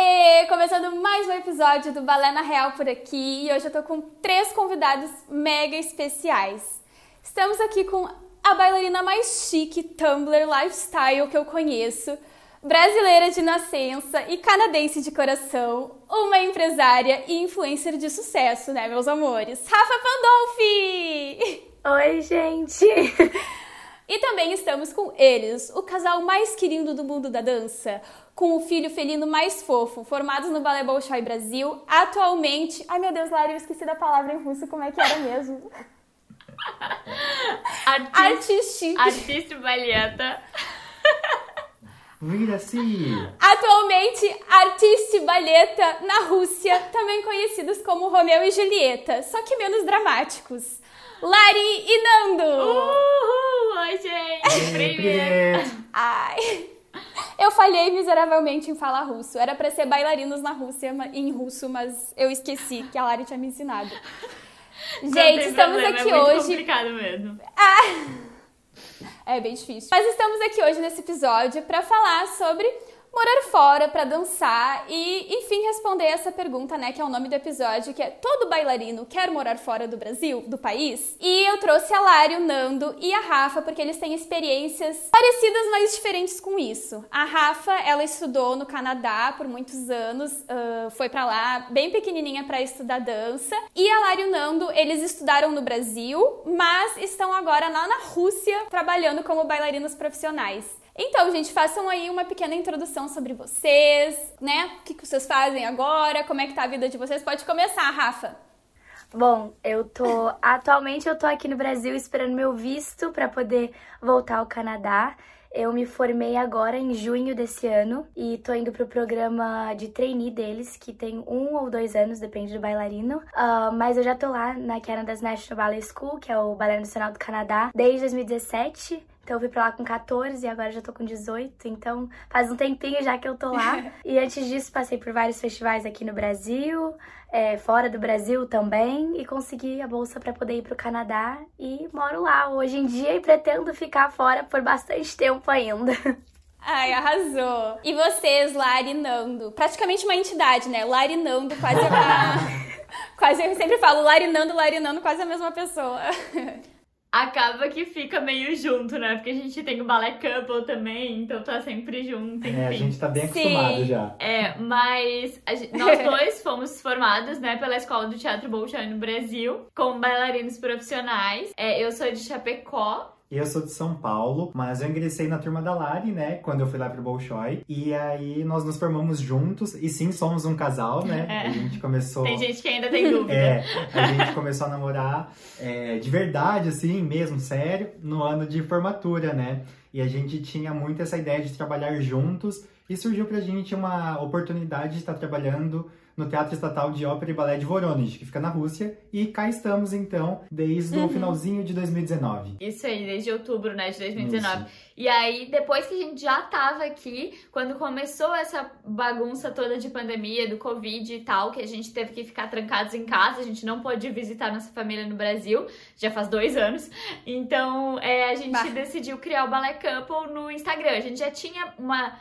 E começando mais um episódio do Balé na Real por aqui, e hoje eu tô com três convidados mega especiais. Estamos aqui com a bailarina mais chique Tumblr lifestyle que eu conheço, brasileira de nascença e canadense de coração, uma empresária e influencer de sucesso, né, meus amores? Rafa Pandolfi! Oi, gente! E também estamos com eles, o casal mais querido do mundo da dança, com o filho felino mais fofo, formados no Ballet Bolshoi Brasil, atualmente... Ai, meu Deus, Lara, eu esqueci da palavra em russo, como é que era mesmo? Artista. Artista baleta. Vira assim. Atualmente, artista baleta na Rússia, também conhecidos como Romeu e Julieta, só que menos dramáticos. Lari e Nando! Uhul! Oi, gente! Primeiro! Ai... Eu falhei miseravelmente em falar russo. Era para ser bailarinos na Rússia em russo, mas eu esqueci que a Lari tinha me ensinado. Gente, estamos problema, aqui é hoje. complicado mesmo. Ah, é bem difícil. Mas estamos aqui hoje nesse episódio para falar sobre morar fora para dançar e, enfim, responder essa pergunta, né, que é o nome do episódio, que é todo bailarino quer morar fora do Brasil, do país? E eu trouxe a Lari, o Nando e a Rafa porque eles têm experiências parecidas, mas diferentes com isso. A Rafa, ela estudou no Canadá por muitos anos, uh, foi para lá bem pequenininha para estudar dança. E a Lari e o Nando, eles estudaram no Brasil, mas estão agora lá na Rússia trabalhando como bailarinos profissionais. Então, gente, façam aí uma pequena introdução sobre vocês, né? O que, que vocês fazem agora, como é que tá a vida de vocês. Pode começar, Rafa. Bom, eu tô. Atualmente eu tô aqui no Brasil esperando meu visto para poder voltar ao Canadá. Eu me formei agora em junho desse ano e tô indo pro programa de trainee deles, que tem um ou dois anos, depende do bailarino. Uh, mas eu já tô lá na Canada's National Ballet School, que é o Balé Nacional do Canadá, desde 2017. Então eu fui pra lá com 14 e agora já tô com 18, então faz um tempinho já que eu tô lá. e antes disso passei por vários festivais aqui no Brasil, é, fora do Brasil também, e consegui a bolsa para poder ir pro Canadá e moro lá hoje em dia e pretendo ficar fora por bastante tempo ainda. Ai, arrasou. E vocês, Lari e Nando? Praticamente uma entidade, né? Lari e Nando, quase a... quase eu sempre falo Lari e Nando, Lari e Nando, quase a mesma pessoa. Acaba que fica meio junto, né? Porque a gente tem o ballet couple também, então tá sempre junto, enfim. É, a gente tá bem acostumado Sim. já. É, mas gente, nós dois fomos formados, né, pela Escola do Teatro Bolshoi no Brasil, como bailarinos profissionais. É, eu sou de Chapecó, Eu sou de São Paulo, mas eu ingressei na turma da Lari, né? Quando eu fui lá pro Bolshoi. E aí nós nos formamos juntos. E sim, somos um casal, né? É. A gente começou. tem gente que ainda tem dúvida. É, a gente começou a namorar é, de verdade, assim, mesmo, sério, no ano de formatura, né? E a gente tinha muito essa ideia de trabalhar juntos e surgiu pra gente uma oportunidade de estar trabalhando no Teatro Estatal de Ópera e Balé de Voronezh, que fica na Rússia. E cá estamos, então, desde o finalzinho de 2019. Isso aí, desde outubro, né, de 2019. Isso. E aí, depois que a gente já tava aqui, quando começou essa bagunça toda de pandemia, do Covid e tal, que a gente teve que ficar trancados em casa, a gente não pôde visitar nossa família no Brasil, já faz dois anos. Então, é, a gente Bah. decidiu criar o Ballet Couple no Instagram. A gente já tinha uma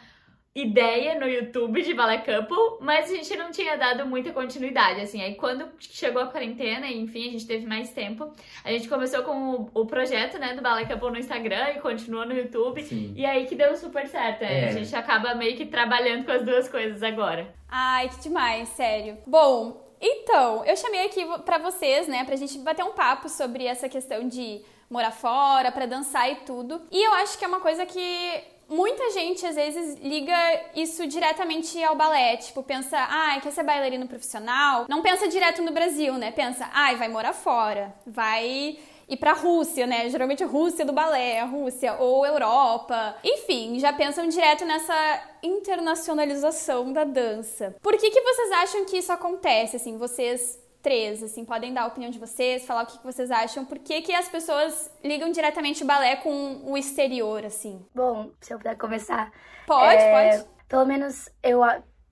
ideia no YouTube de Ballet Couple, mas a gente não tinha dado muita continuidade, assim. Aí quando chegou a quarentena, enfim, a gente teve mais tempo, a gente começou com o, o projeto, né, do Ballet Couple no Instagram e continuou no YouTube. Sim. E aí que deu super certo, né? É. A gente acaba meio que trabalhando com as duas coisas agora. Ai, que demais, sério. Bom, então, eu chamei aqui pra vocês, né, pra gente bater um papo sobre essa questão de morar fora, pra dançar e tudo. E eu acho que é uma coisa que muita gente às vezes liga isso diretamente ao balé, tipo, pensa, ai, quer ser bailarino profissional? Não pensa direto no Brasil, né? Pensa, ai, vai morar fora, vai ir pra Rússia, né? Geralmente Rússia do balé, a Rússia ou Europa. Enfim, já pensam direto nessa internacionalização da dança. Por que que vocês acham que isso acontece? Assim, vocês três, assim, podem dar a opinião de vocês, falar o que vocês acham, por que, que as pessoas ligam diretamente o balé com o exterior, assim? Bom, se eu puder começar. Pode, é, pode. Pelo menos eu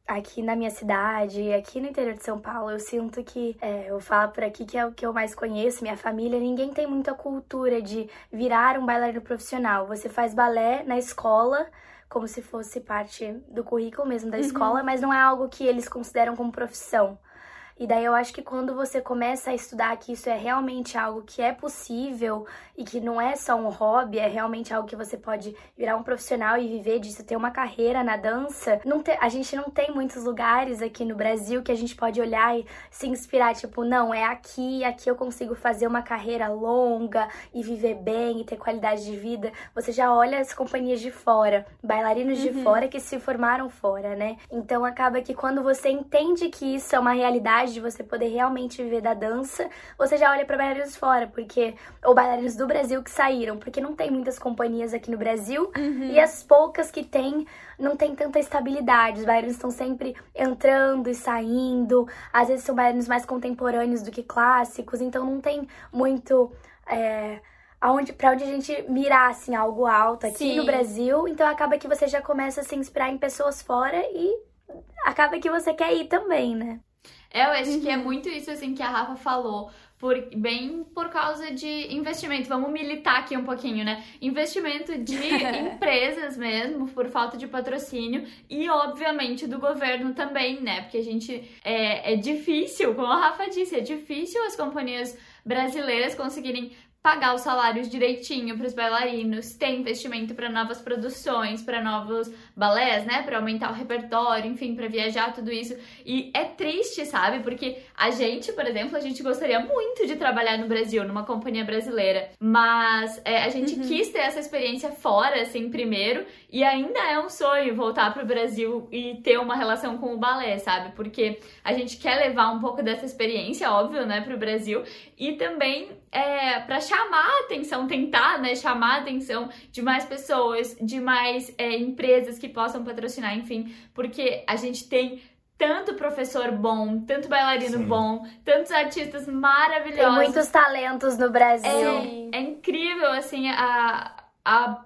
aqui na minha cidade, aqui no interior de São Paulo, eu sinto que, é, eu falo por aqui que é o que eu mais conheço, minha família, ninguém tem muita cultura de virar um bailarino profissional. Você faz balé na escola, como se fosse parte do currículo mesmo da uhum. escola, mas não é algo que eles consideram como profissão. E daí eu acho que quando você começa a estudar que isso é realmente algo que é possível e que não é só um hobby, é realmente algo que você pode virar um profissional e viver disso, ter uma carreira na dança. Não te, a gente não tem muitos lugares aqui no Brasil que a gente pode olhar e se inspirar, tipo, não, é aqui, aqui eu consigo fazer uma carreira longa e viver bem e ter qualidade de vida. Você já olha as companhias de fora, bailarinos uhum. de fora que se formaram fora, né? Então acaba que quando você entende que isso é uma realidade de você poder realmente viver da dança, você já olha para bailarinos fora, porque ou bailarinos do Brasil que saíram, porque não tem muitas companhias aqui no Brasil uhum. e as poucas que tem não tem tanta estabilidade. Os bailarinos estão sempre entrando e saindo, às vezes são bailarinos mais contemporâneos do que clássicos, então não tem muito é, aonde para onde a gente mirar assim algo alto aqui Sim. no Brasil. Então acaba que você já começa a se inspirar em pessoas fora e acaba que você quer ir também, né? Eu acho uhum. que é muito isso assim que a Rafa falou. Por, bem por causa de investimento. Vamos militar aqui um pouquinho, né? Investimento de empresas mesmo, por falta de patrocínio, e obviamente do governo também, né? Porque a gente é, é difícil, como a Rafa disse, é difícil as companhias brasileiras conseguirem pagar os salários direitinho para os bailarinos, ter investimento para novas produções, para novos balés, né, para aumentar o repertório, enfim, para viajar, tudo isso. E é triste, sabe? Porque a gente, por exemplo, a gente gostaria muito de trabalhar no Brasil, numa companhia brasileira, mas é, a gente uhum. quis ter essa experiência fora, assim, primeiro, e ainda é um sonho voltar para o Brasil e ter uma relação com o balé, sabe? Porque a gente quer levar um pouco dessa experiência, óbvio, né, para o Brasil, e também é, para chamar a atenção, tentar né, chamar a atenção de mais pessoas, de mais é, empresas que possam patrocinar, enfim, porque a gente tem tanto professor bom, tanto bailarino Sim. bom, tantos artistas maravilhosos. Tem muitos talentos no Brasil. É, é incrível, assim, a, a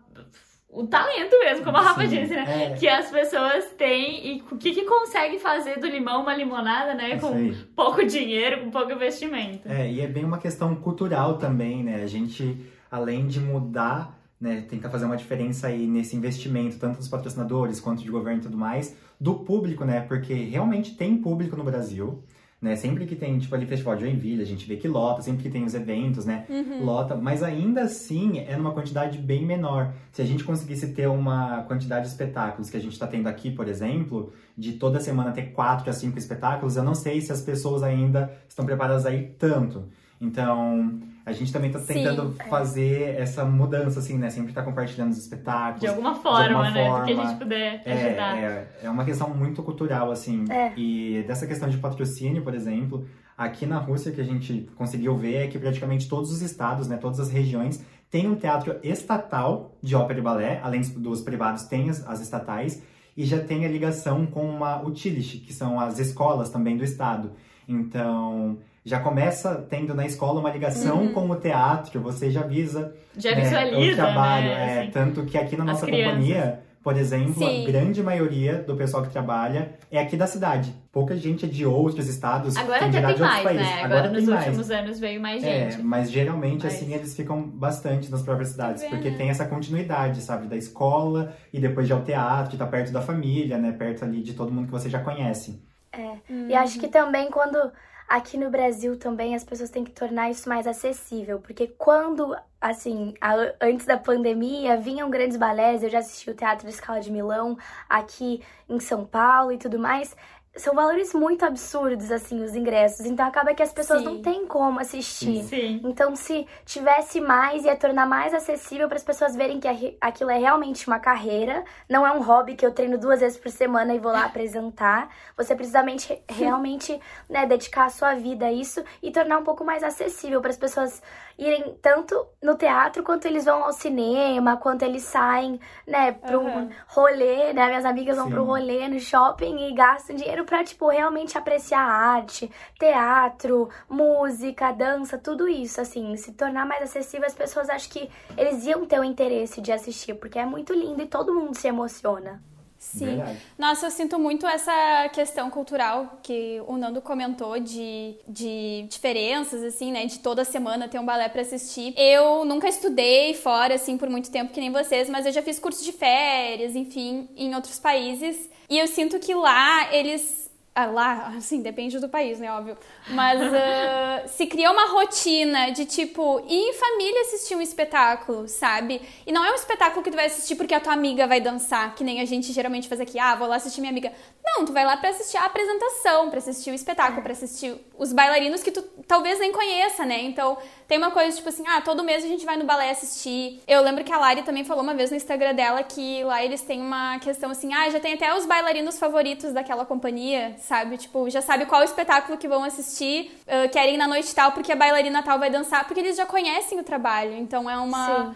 o talento mesmo, como a Rafa Sim, disse, né? É. Que as pessoas têm e o que, que consegue fazer do limão uma limonada, né? com pouco dinheiro, com pouco investimento. É, e é bem uma questão cultural também, né? A gente, além de mudar, né, tentar fazer uma diferença aí nesse investimento, tanto dos patrocinadores quanto de governo e tudo mais, do público, né? Porque realmente tem público no Brasil né? Sempre que tem, tipo, ali Festival de Joinville, a gente vê que lota, sempre que tem os eventos, né? Uhum. Lota, mas ainda assim é numa quantidade bem menor. Se a gente conseguisse ter uma quantidade de espetáculos que a gente está tendo aqui, por exemplo, de toda semana ter quatro a cinco espetáculos, eu não sei se as pessoas ainda estão preparadas aí tanto. Então, a gente também tá tentando Sim, é. fazer essa mudança, assim, né? Sempre tá compartilhando os espetáculos. De alguma forma, de alguma né? Forma. Do que a gente puder é, ajudar. É, é uma questão muito cultural, assim. É. E dessa questão de patrocínio, por exemplo, aqui na Rússia, que a gente conseguiu ver é que praticamente todos os estados, né? Todas as regiões têm um teatro estatal de ópera e balé, além dos privados, tem as, as estatais, e já tem a ligação com uma Utilich, que são as escolas também do estado. Então, já começa tendo na escola uma ligação uhum. com o teatro, você já visa já né, o trabalho. Né? É, assim, tanto que aqui na nossa companhia, por exemplo, Sim. a grande maioria do pessoal que trabalha é aqui da cidade. Pouca gente é de outros estados. Agora até tem mais, países. né? Agora, Agora nos últimos mais. anos veio mais é, gente. É, mas geralmente, mas... assim, eles ficam bastante nas próprias cidades. Tá porque tem essa continuidade, sabe? Da escola e depois já o teatro, tá perto da família, né? Perto ali de todo mundo que você já conhece. É. Hum. E acho que também quando aqui no Brasil também as pessoas têm que tornar isso mais acessível, porque quando, assim, a, antes da pandemia, vinham grandes balés, eu já assisti o Teatro Scala de Milão aqui em São Paulo e tudo mais, são valores muito absurdos, assim, os ingressos. Então acaba que as pessoas Sim. não têm como assistir. Sim. Então, se tivesse mais, ia tornar mais acessível para as pessoas verem que aquilo é realmente uma carreira, não é um hobby que eu treino duas vezes por semana e vou lá apresentar. Você precisa realmente né, dedicar a sua vida a isso e tornar um pouco mais acessível para as pessoas irem tanto no teatro quanto eles vão ao cinema, quanto eles saem, né, pro Aham. rolê, né? Minhas amigas vão Sim. pro rolê no shopping e gastam dinheiro pra, tipo, realmente apreciar a arte, teatro, música, dança, tudo isso, assim, se tornar mais acessível, as pessoas acham que eles iam ter o interesse de assistir, porque é muito lindo e todo mundo se emociona. Sim. Verdade. Nossa, eu sinto muito essa questão cultural que o Nando comentou de, de diferenças, assim, né? De toda semana ter um balé pra assistir. Eu nunca estudei fora, assim, por muito tempo que nem vocês, mas eu já fiz curso de férias, enfim, em outros países. E eu sinto que lá eles. Ah, lá, assim, depende do país, né, óbvio. Mas ah, se cria uma rotina de, tipo, ir em família assistir um espetáculo, sabe? E não é um espetáculo que tu vai assistir porque a tua amiga vai dançar, que nem a gente geralmente faz aqui. Ah, vou lá assistir minha amiga. Não, tu vai lá pra assistir a apresentação, pra assistir o espetáculo, pra assistir os bailarinos que tu talvez nem conheça, né? Então, tem uma coisa tipo assim, ah, todo mês a gente vai no balé assistir. Eu lembro que a Lari também falou uma vez no Instagram dela que lá eles têm uma questão assim, ah, já tem até os bailarinos favoritos daquela companhia, sabe? Tipo, já sabe qual espetáculo que vão assistir, ah, querem ir na noite tal porque a bailarina tal vai dançar, porque eles já conhecem o trabalho. Então é uma Sim.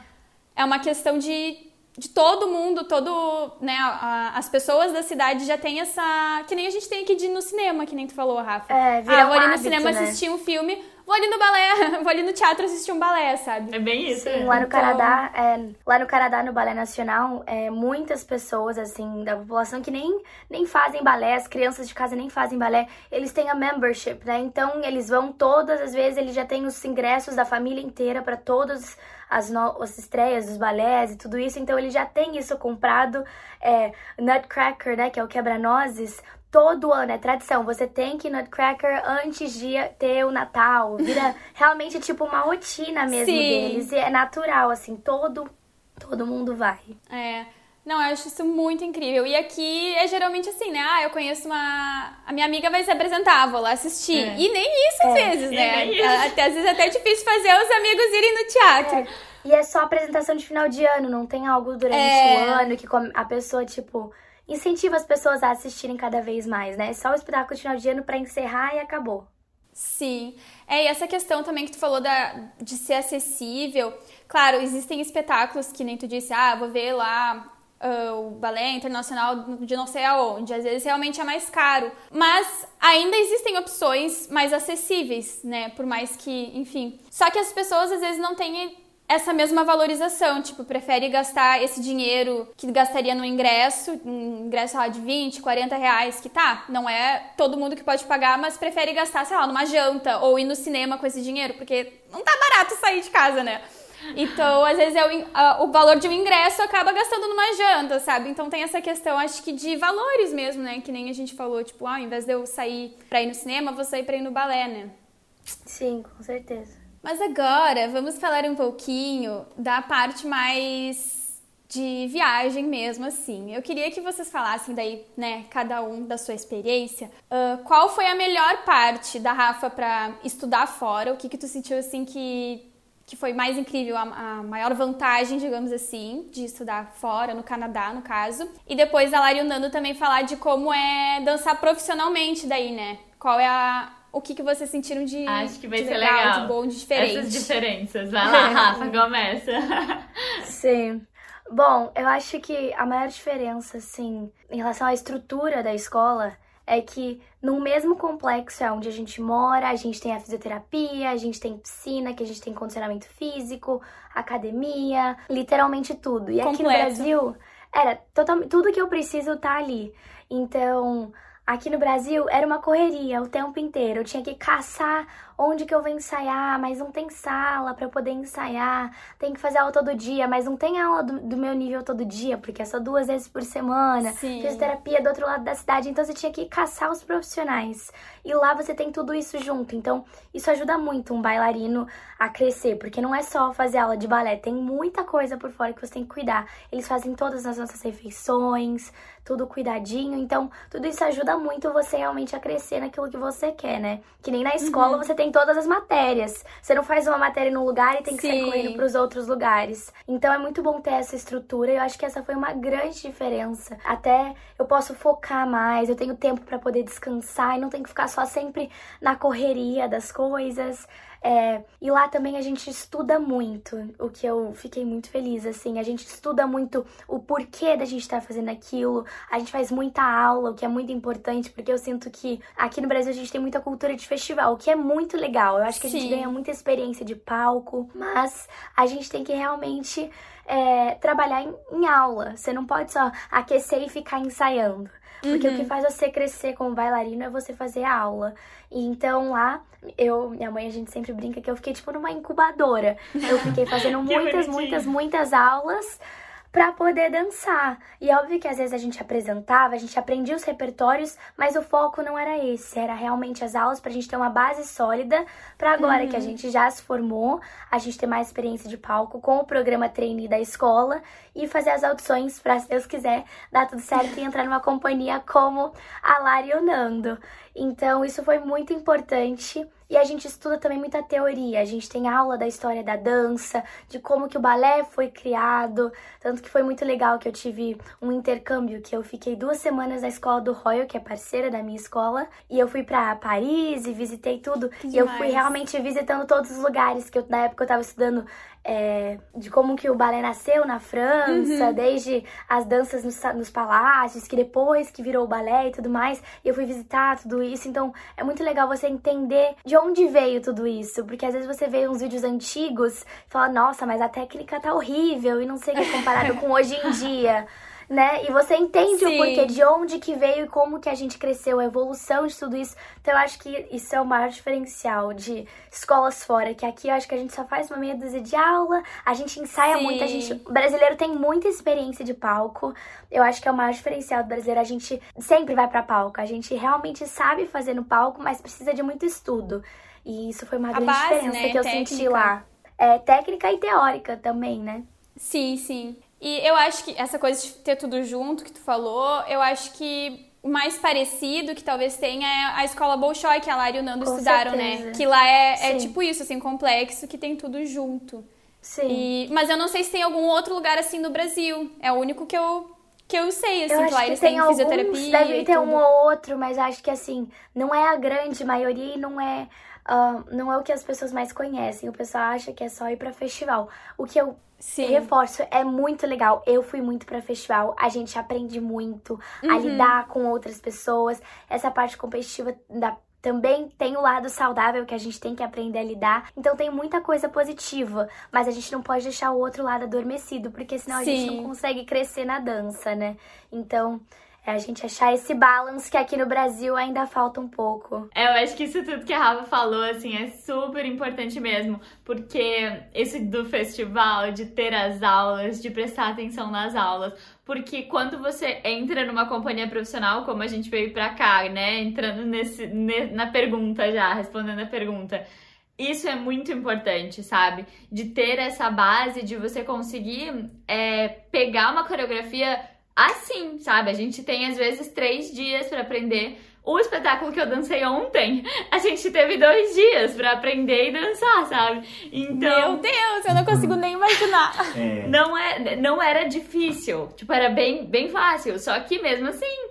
é uma questão de, de todo mundo, todo, né, a- a- as pessoas da cidade já tem essa, que nem a gente tem aqui de ir no cinema, que nem tu falou, Rafa. É, ah, vou um ali no hábito, cinema né? assistir um filme, vou ali no balé, vou ali no teatro assistir um balé, sabe? É bem isso. Sim, né? lá no Então- Canadá, é, lá no Canadá, no Balé Nacional, é, muitas pessoas, assim, da população que nem, nem fazem balé, as crianças de casa nem fazem balé, eles têm a membership, né? Então, eles vão todas as vezes, eles já têm os ingressos da família inteira para todas as, no- as estreias dos balés e tudo isso, então ele já tem isso comprado, é, Nutcracker, né, que é o quebra-nozes, todo ano, é tradição. Você tem que ir Nutcracker antes de ter o Natal. Vira realmente tipo uma rotina mesmo Sim. deles. E é natural, assim, todo, todo mundo vai. É. Não, eu acho isso muito incrível. E aqui é geralmente assim, né? Ah, eu conheço uma. A minha amiga vai se apresentar, vou lá assistir. É. E nem isso às vezes, E né? isso. Até, às vezes é até difícil fazer os amigos irem no teatro. E é só apresentação de final de ano, não tem algo durante É. o ano que a pessoa, tipo, incentiva as pessoas a assistirem cada vez mais, né? É só o espetáculo de final de ano pra encerrar e acabou. Sim. É, e essa questão também que tu falou da, de ser acessível. Claro, existem espetáculos que nem tu disse, ah, vou ver lá ah, o balé internacional de não sei aonde. Às vezes realmente é mais caro. Mas ainda existem opções mais acessíveis, né? Por mais que, enfim. Só que as pessoas às vezes não têm essa mesma valorização, tipo, prefere gastar esse dinheiro que gastaria no ingresso, um ingresso lá de 20, 40 reais, que tá, não é todo mundo que pode pagar, mas prefere gastar, sei lá, numa janta ou ir no cinema com esse dinheiro, porque não tá barato sair de casa, né? Então, às vezes, é o, a- o valor de um ingresso acaba gastando numa janta, sabe? Então tem essa questão, acho que de valores mesmo, né? Que nem a gente falou, tipo, ah, ao invés de eu sair pra ir no cinema, vou sair pra ir no balé, né? Sim, com certeza. Mas agora vamos falar um pouquinho da parte mais de viagem mesmo, assim. Eu queria que vocês falassem daí, né, cada um da sua experiência. ah, qual foi a melhor parte da Rafa pra estudar fora? O que que tu sentiu, assim, que, que foi mais incrível, a, a maior vantagem, digamos assim, de estudar fora, no Canadá, no caso. E depois a Lari e o Nando também falar de como é dançar profissionalmente daí, né? Qual é a... O que, que vocês sentiram de, Acho que vai de ser legal, legal. de bom, de diferente? Essas diferenças. Vai lá, Rafa, começa. Sim. Bom, eu acho que a maior diferença, assim, em relação à estrutura da escola é que no mesmo complexo é onde a gente mora, a gente tem a fisioterapia, a gente tem piscina, que a gente tem condicionamento físico, academia, literalmente tudo. E aqui no Completo. Brasil, era totalmente tudo que eu preciso tá ali. Então, aqui no Brasil era uma correria o tempo inteiro. Eu tinha que caçar onde que eu vou ensaiar, mas não tem sala pra eu poder ensaiar. Tem que fazer aula todo dia, mas não tem aula do, do meu nível todo dia, porque é só duas vezes por semana. Sim. Fisioterapia do outro lado da cidade, então você tinha que caçar os profissionais. E lá você tem tudo isso junto. Então, isso ajuda muito um bailarino a crescer, porque não é só fazer aula de balé, tem muita coisa por fora que você tem que cuidar. Eles fazem todas as nossas refeições, tudo cuidadinho. Então, tudo isso ajuda muito você realmente a crescer naquilo que você quer, né? Que nem na escola você tem todas as matérias. Você não faz uma matéria num lugar e tem que sair Sim. correndo pros outros lugares. Então é muito bom ter essa estrutura. Eu acho que essa foi uma grande diferença. Até eu posso focar mais, eu tenho tempo pra poder descansar e não tenho que ficar só sempre na correria das coisas. É, e lá também a gente estuda muito, o que eu fiquei muito feliz, assim. A gente estuda muito o porquê da gente estar tá fazendo aquilo. A gente faz muita aula, o que é muito importante, porque eu sinto que aqui no Brasil a gente tem muita cultura de festival, o que é muito legal. Eu acho que a gente ganha muita experiência de palco, mas a gente tem que realmente é, trabalhar em, em aula. Você não pode só aquecer e ficar ensaiando. Porque uhum. o que uhum. faz você crescer como bailarino é você fazer aula. E então lá, eu, minha mãe, a gente sempre brinca que eu fiquei tipo numa incubadora. Eu fiquei fazendo muitas, muitas, muitas aulas para poder dançar. E é óbvio que às vezes a gente apresentava, a gente aprendia os repertórios, mas o foco não era esse, era realmente as aulas pra gente ter uma base sólida para agora uhum. que a uhum. gente já se formou, a gente ter mais experiência de palco com o programa trainee da escola e fazer as audições para se Deus quiser dar tudo certo e entrar numa companhia como a Lari e o Nando. Então, isso foi muito importante. E a gente estuda também muita teoria. A gente tem aula da história da dança, de como que o balé foi criado. Tanto que foi muito legal que eu tive um intercâmbio, que eu fiquei duas semanas na escola do Royal, que é parceira da minha escola. E eu fui para Paris e visitei tudo. Que e eu fui realmente visitando todos os lugares que eu, na época eu tava estudando é, de como que o balé nasceu na França, uhum. desde as danças nos, nos, palácios, que depois que virou o balé e tudo mais, e eu fui visitar tudo isso. Então é muito legal você entender de onde veio tudo isso, porque às vezes você vê uns vídeos antigos e fala, nossa, mas a técnica tá horrível e não sei o que comparado com hoje em dia né? E você entende Sim. o porquê, de onde que veio e como que a gente cresceu, a evolução de tudo isso. Então eu acho que isso é o maior diferencial de escolas fora, que aqui eu acho que a gente só faz uma meia dúzia de aula, a gente ensaia Sim. muito, a gente, o brasileiro tem muita experiência de palco. Eu acho que é o maior diferencial do brasileiro, a gente sempre vai para palco, a gente realmente sabe fazer no palco, mas precisa de muito estudo. E isso foi uma a grande base, diferença né? que eu técnica. senti lá. É, técnica e teórica também, né? Sim, sim. E eu acho que essa coisa de ter tudo junto que tu falou, eu acho que o mais parecido que talvez tenha é a escola Bolshoi, que a Lara e o Nando Com estudaram, né? certeza. né? Que lá é, é, tipo isso, assim, complexo, que tem tudo junto. Sim. E, mas eu não sei se tem algum outro lugar assim no Brasil. É o único que eu, que eu sei, assim, eu que lá eles têm alguns, fisioterapia. Deve ter um ou outro, mas acho que assim, não é a grande maioria e não é. Uh, não é o que as pessoas mais conhecem. O pessoal acha que é só ir para festival. O que eu Sim. Reforço, é muito legal. Eu fui muito para festival, a gente aprende muito uhum. a lidar com outras pessoas. Essa parte competitiva da também tem o lado saudável que a gente tem que aprender a lidar. Então tem muita coisa positiva, mas a gente não pode deixar o outro lado adormecido, porque senão Sim. a gente não consegue crescer na dança, né? Então, é a gente achar esse balance que aqui no Brasil ainda falta um pouco. É, eu acho que isso tudo que a Rafa falou, assim, é super importante mesmo, porque esse do festival, de ter as aulas, de prestar atenção nas aulas, porque quando você entra numa companhia profissional, como a gente veio pra cá, né, entrando nesse, na pergunta já, respondendo a pergunta, isso é muito importante, sabe? De ter essa base, de você conseguir é, pegar uma coreografia assim, sabe? A gente tem às vezes três dias para aprender. O espetáculo que eu dancei ontem, a gente teve dois dias para aprender e dançar, sabe? Então. Meu Deus, eu não consigo nem imaginar. É. Não, é, não era difícil. Tipo, era bem, bem fácil. Só que mesmo assim,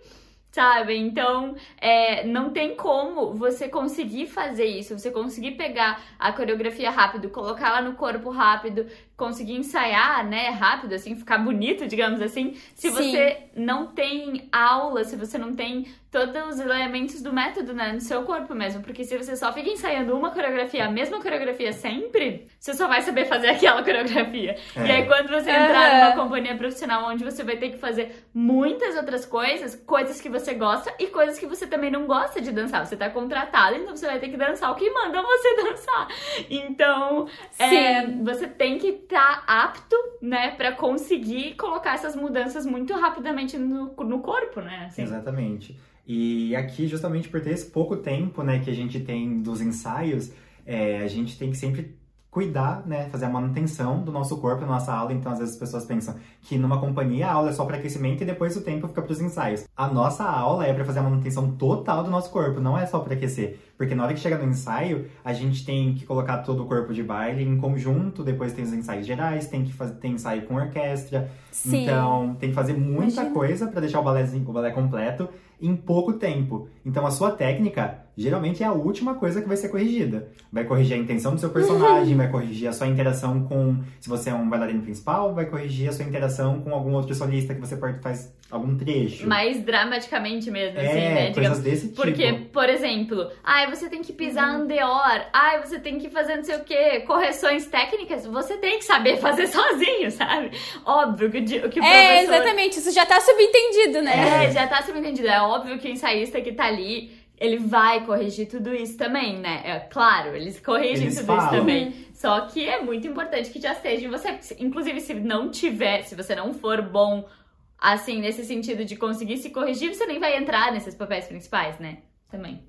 sabe? Então, é, não tem como você conseguir fazer isso, você conseguir pegar a coreografia rápido, colocar ela no corpo rápido, conseguir ensaiar, né, rápido, assim, ficar bonito, digamos assim, se Sim. você não tem aula, se você não tem todos os elementos do método, né, no seu corpo mesmo, porque se você só fica ensaiando uma coreografia, a mesma coreografia sempre, você só vai saber fazer aquela coreografia. É. E aí quando você entrar numa companhia profissional onde você vai ter que fazer muitas outras coisas, coisas que você gosta e coisas que você também não gosta de dançar, você tá contratado, então você vai ter que dançar o que mandam você dançar. Então, é, você tem que tá apto, né, para conseguir colocar essas mudanças muito rapidamente no, no corpo, né? Assim. Exatamente. E aqui, justamente por ter esse pouco tempo, né, que a gente tem dos ensaios, é, a gente tem que sempre cuidar, né, fazer a manutenção do nosso corpo, da nossa aula. Então, às vezes as pessoas pensam que numa companhia a aula é só para aquecimento e depois o tempo fica para os ensaios. A nossa aula é para fazer a manutenção total do nosso corpo, não é só para aquecer. Porque na hora que chega no ensaio, a gente tem que colocar todo o corpo de baile em conjunto, depois tem os ensaios gerais, tem que fazer tem ensaio com orquestra. Sim. Então, tem que fazer muita Imagina. coisa para deixar o balézinho, o balé completo em pouco tempo. Então, a sua técnica geralmente é a última coisa que vai ser corrigida. Vai corrigir a intenção do seu personagem, vai corrigir a sua interação com, se você é um bailarino principal, vai corrigir a sua interação com algum outro solista que você faz algum trecho. Mais dramaticamente mesmo, é, assim, né? coisas desse tipo. Porque, por exemplo, ai, você tem que pisar andeor, ai, você tem que fazer não sei o quê, correções técnicas, você tem que saber fazer sozinho, sabe? Óbvio que, que o É, professor... exatamente. Isso já tá subentendido, né? É, já tá subentendido. É óbvio que o ensaísta que tá ali, ele vai corrigir tudo isso também, né? É claro, eles corrigem Eles tudo falam. isso também. Só que é muito importante que já esteja em você. Inclusive, se não tiver, se você não for bom, assim, nesse sentido de conseguir se corrigir, você nem vai entrar nesses papéis principais, né? Também.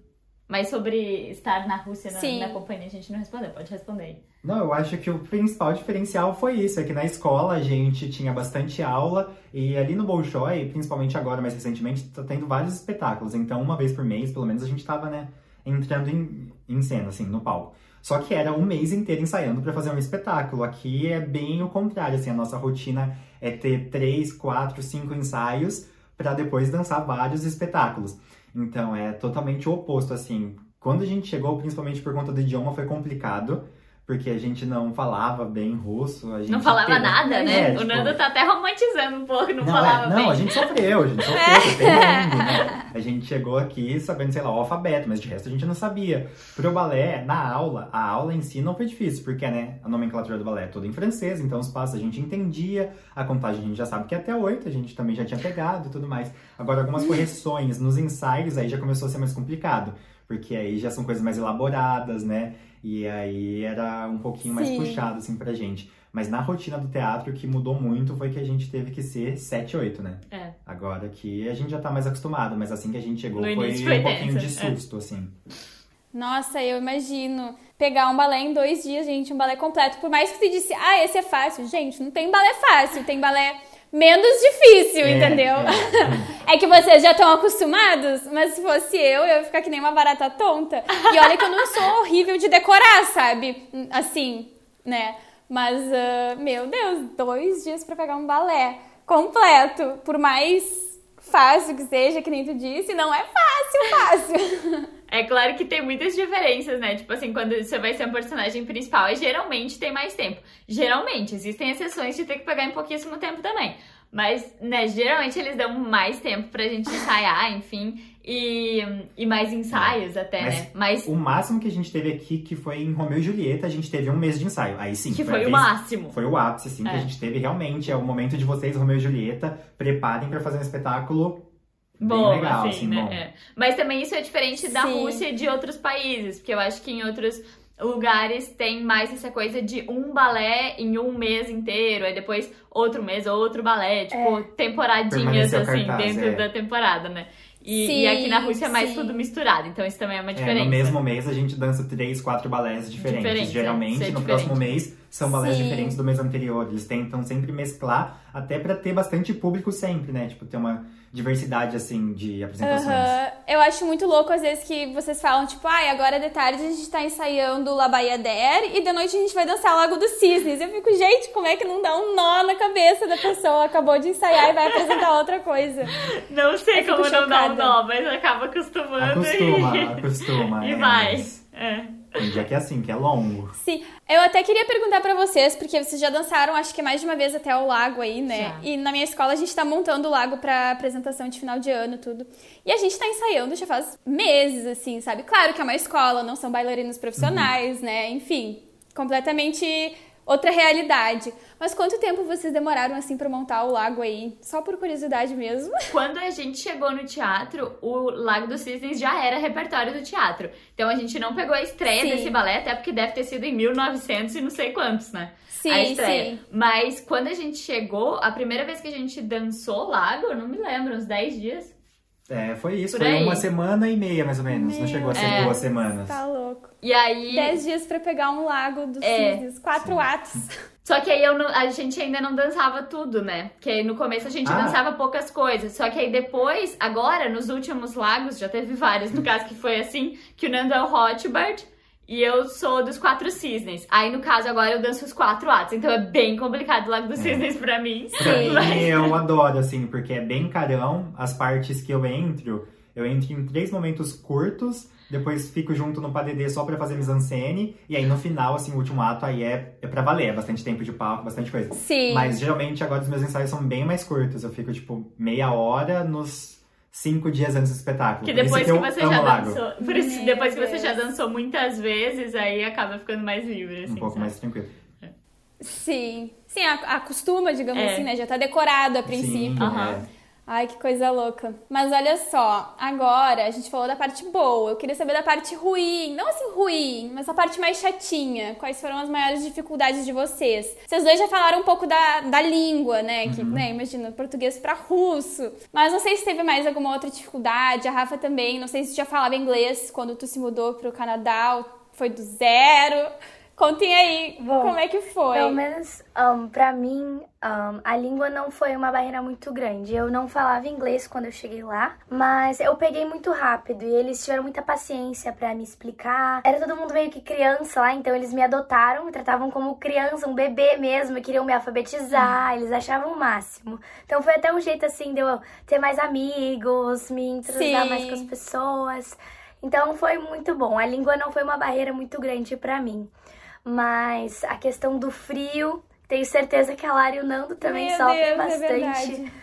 Mas sobre estar na Rússia, na, Sim. na companhia, a gente não respondeu. Pode responder aí. Não, eu acho que o principal diferencial foi isso, é que na escola a gente tinha bastante aula e ali no Bolshoi, principalmente agora, mais recentemente, tá tendo vários espetáculos. Então, uma vez por mês, pelo menos, a gente tava, né, entrando em, em cena, assim, no palco. Só que era um mês inteiro ensaiando pra fazer um espetáculo. Aqui é bem o contrário, assim, a nossa rotina é ter três, quatro, cinco ensaios pra depois dançar vários espetáculos. Então, é totalmente o oposto, assim. Quando a gente chegou, principalmente por conta do idioma, foi complicado porque a gente não falava bem russo. A gente Não falava teve- nada, né? É, o tipo, Nando tá até romantizando um pouco, não, não, falava é, não, bem. a gente sofreu, a gente sofreu, foi terrível, né? A gente chegou aqui sabendo, sei lá, o alfabeto, mas de resto a gente não sabia. Pro balé, na aula, a aula em si não foi difícil, porque, né, a nomenclatura do balé é toda em francês, então os passos a gente entendia, a contagem a gente já sabe que é até oito, a gente também já tinha pegado e tudo mais. Agora, algumas correções nos ensaios aí já começou a ser mais complicado, porque aí já são coisas mais elaboradas, né? E aí era um pouquinho mais Sim. puxado, assim, pra gente. Mas na rotina do teatro, o que mudou muito foi que a gente teve que ser 7, 8, né? É. Agora que a gente já tá mais acostumado, mas assim que a gente chegou No foi, foi um pouquinho de é. susto, assim. Nossa, eu imagino. Pegar um balé em dois dias, gente, um balé completo. Por mais que você disse, ah, esse é fácil. Gente, não tem balé fácil, tem balé menos difícil, É, entendeu? é. É que vocês já estão acostumados, mas se fosse eu, eu ia ficar que nem uma barata tonta. E olha que eu não sou horrível de decorar, sabe? Assim, né? Mas, ah, meu Deus, dois dias pra pegar um balé completo. Por mais fácil que seja, que nem tu disse, não é fácil, fácil. É claro que tem muitas diferenças, né? Tipo assim, quando você vai ser um personagem principal, e geralmente tem mais tempo. Geralmente, existem exceções de ter que pegar em pouquíssimo tempo também. Mas, né, geralmente eles dão mais tempo pra gente ensaiar, enfim, e, e mais ensaios até, Mas né? Mas O máximo que a gente teve aqui, que foi em Romeu e Julieta, a gente teve um mês de ensaio. Aí sim, que a foi o vez- máximo. Foi o ápice, assim, que É. a gente teve realmente. É o momento de vocês, Romeu e Julieta, preparem pra fazer um espetáculo bem Bom, legal, assim, assim, né? bom. É. Mas também isso é diferente da Sim. Rússia e de outros países, porque eu acho que em outros lugares tem mais essa coisa de um balé em um mês inteiro, aí depois outro mês, outro balé, tipo, temporadinhas Permanecer o assim, cartaz, dentro é. da temporada, né? E, Sim, e aqui na Rússia é mais sim. tudo misturado, então isso também é uma É, diferença. no mesmo mês a gente dança três, quatro balés diferentes. Diferente, Geralmente, é, no diferente. próximo mês, são balés Sim. diferentes do mês anterior. Eles tentam sempre mesclar, até pra ter bastante público sempre, né? Tipo, ter uma diversidade, assim, de apresentações. Aham. Eu acho muito louco, às vezes, que vocês falam, tipo, ai, agora de tarde a gente tá ensaiando La Baiadere e de noite a gente vai dançar Lago dos Cisnes. Eu fico, gente, como é que não dá um nó na cabeça da pessoa? Acabou de ensaiar e vai apresentar outra coisa. Não sei como não dá um chocada. nó, mas acaba acostumando Acostuma, e... acostuma. e é, vai. mas É. Tem dia que é assim, que é longo. Sim, eu até queria perguntar pra vocês, porque vocês já dançaram, acho que mais de uma vez até o lago aí, né? Já. E na minha escola a gente tá montando o lago pra apresentação de final de ano, tudo. E a gente tá ensaiando já faz meses, assim, sabe? Claro que é uma escola, não são bailarinos profissionais, né? Enfim, completamente outra realidade. Mas quanto tempo vocês demoraram, assim, pra montar o lago aí? Só por curiosidade mesmo. Quando a gente chegou no teatro, o Lago dos Cisnes já era repertório do teatro. Então a gente não pegou a estreia Sim. desse balé, até porque deve ter sido em 1900 e não sei quantos, né? Sim, a estreia. sim. Mas quando a gente chegou, a primeira vez que a gente dançou Lago, eu não me lembro, uns 10 dias. É, foi isso. Por foi aí. uma semana e meia, mais ou menos. Não chegou a ser É. duas semanas. Tá louco. E aí. Dez dias pra pegar um lago dos É. cisnes. Quatro atos. Só que aí eu não- a gente ainda não dançava tudo, né? Que aí no começo a gente Ah. dançava poucas coisas. Só que aí depois, agora, nos últimos lagos, já teve vários, no caso que foi assim, que o Nando é o Hotbird e eu sou dos quatro cisnes. Aí, no caso, agora eu danço os quatro atos. Então é bem complicado o Lago dos Cisnes pra mim. Sim. mim, eu adoro, assim, porque é bem carão. As partes que eu entro, eu entro em três momentos curtos, depois fico junto no padedê só pra fazer mise-en-scène, e aí no final, assim, o último ato aí é, é pra valer, é bastante tempo de palco, bastante coisa. Sim. Mas geralmente agora os meus ensaios são bem mais curtos, eu fico, tipo, meia hora nos cinco dias antes do espetáculo. Que depois que, eu você já lago. dançou. Por isso, Meu depois que você Deus. já dançou muitas vezes, aí acaba ficando mais livre, assim. Um pouco sabe? mais tranquilo. Sim. Sim, a- acostuma, digamos É. assim, né? Já tá decorado a princípio. Sim, Aham. é. Ai, que coisa louca. Mas olha só, agora a gente falou da parte boa. Eu queria saber da parte ruim. Não assim ruim, mas a parte mais chatinha. Quais foram as maiores dificuldades de vocês? Vocês dois já falaram um pouco da, da língua, né? Que, né, imagina, português pra russo. Mas não sei se teve mais alguma outra dificuldade. A Rafa também. Não sei se já falava inglês quando tu se mudou pro Canadá. Foi do zero. Contem aí Bom, como é que foi. Pelo menos, um, pra mim, um, a língua não foi uma barreira muito grande. Eu não falava inglês quando eu cheguei lá, mas eu peguei muito rápido e eles tiveram muita paciência pra me explicar. Era todo mundo meio que criança lá, então eles me adotaram, me tratavam como criança, um bebê mesmo, e queriam me alfabetizar, eles achavam o máximo. Então foi até um jeito assim de eu ter mais amigos, me entrosar Sim. mais com as pessoas. Então foi muito bom. A língua não foi uma barreira muito grande pra mim. Mas a questão do frio, tenho certeza que a Lara e o Nando também Meu sofrem Deus, é bastante.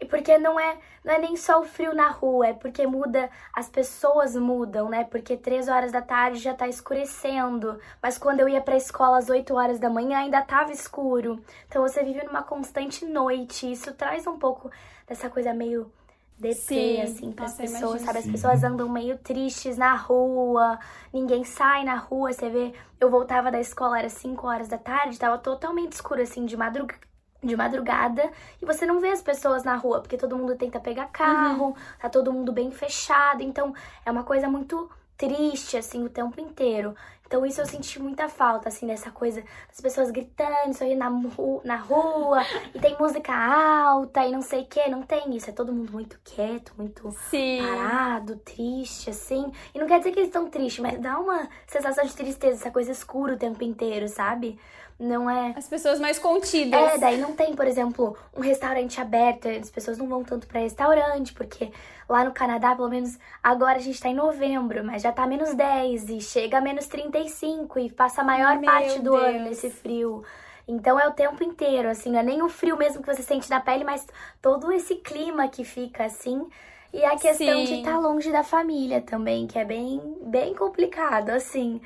E porque não é, não é nem só o frio na rua, é porque muda, as pessoas mudam, né? Porque três horas da tarde já tá escurecendo, mas quando eu ia pra escola às 8 horas da manhã ainda tava escuro. Então você vive numa constante noite, isso traz um pouco dessa coisa meio deprê, Sim, assim, pras nossa, pessoas, imagino. sabe? As pessoas andam meio tristes na rua, ninguém sai na rua, você vê. Eu voltava da escola, era 5 horas da tarde, tava totalmente escuro, assim, de madrugada de madrugada e você não vê as pessoas na rua, porque todo mundo tenta pegar carro, tá todo mundo bem fechado, então é uma coisa muito triste, assim, o tempo inteiro. Então isso eu senti muita falta, assim, dessa coisa das pessoas gritando, sorrindo na, ru- na rua, e tem música alta e não sei o que, não tem isso, é todo mundo muito quieto, muito Sim. parado, triste, assim. E não quer dizer que eles estão tristes, mas dá uma sensação de tristeza, essa coisa escura o tempo inteiro, sabe? Não é. As pessoas mais contidas. É, daí não tem, por exemplo, um restaurante aberto. As pessoas não vão tanto pra restaurante, porque lá no Canadá, pelo menos agora a gente tá em novembro, mas já tá menos 10 e chega a menos 35 e passa a maior Meu parte do ano Deus. nesse frio. Então é o tempo inteiro, assim, não é nem o frio mesmo que você sente na pele, mas todo esse clima que fica assim. E a questão de Sim. estar longe da família também, que é bem, bem complicado, assim.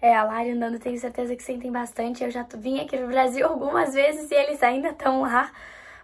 É, a Lara e o Nando tenho certeza que sentem bastante. Eu já vim aqui no Brasil algumas vezes e eles ainda estão lá.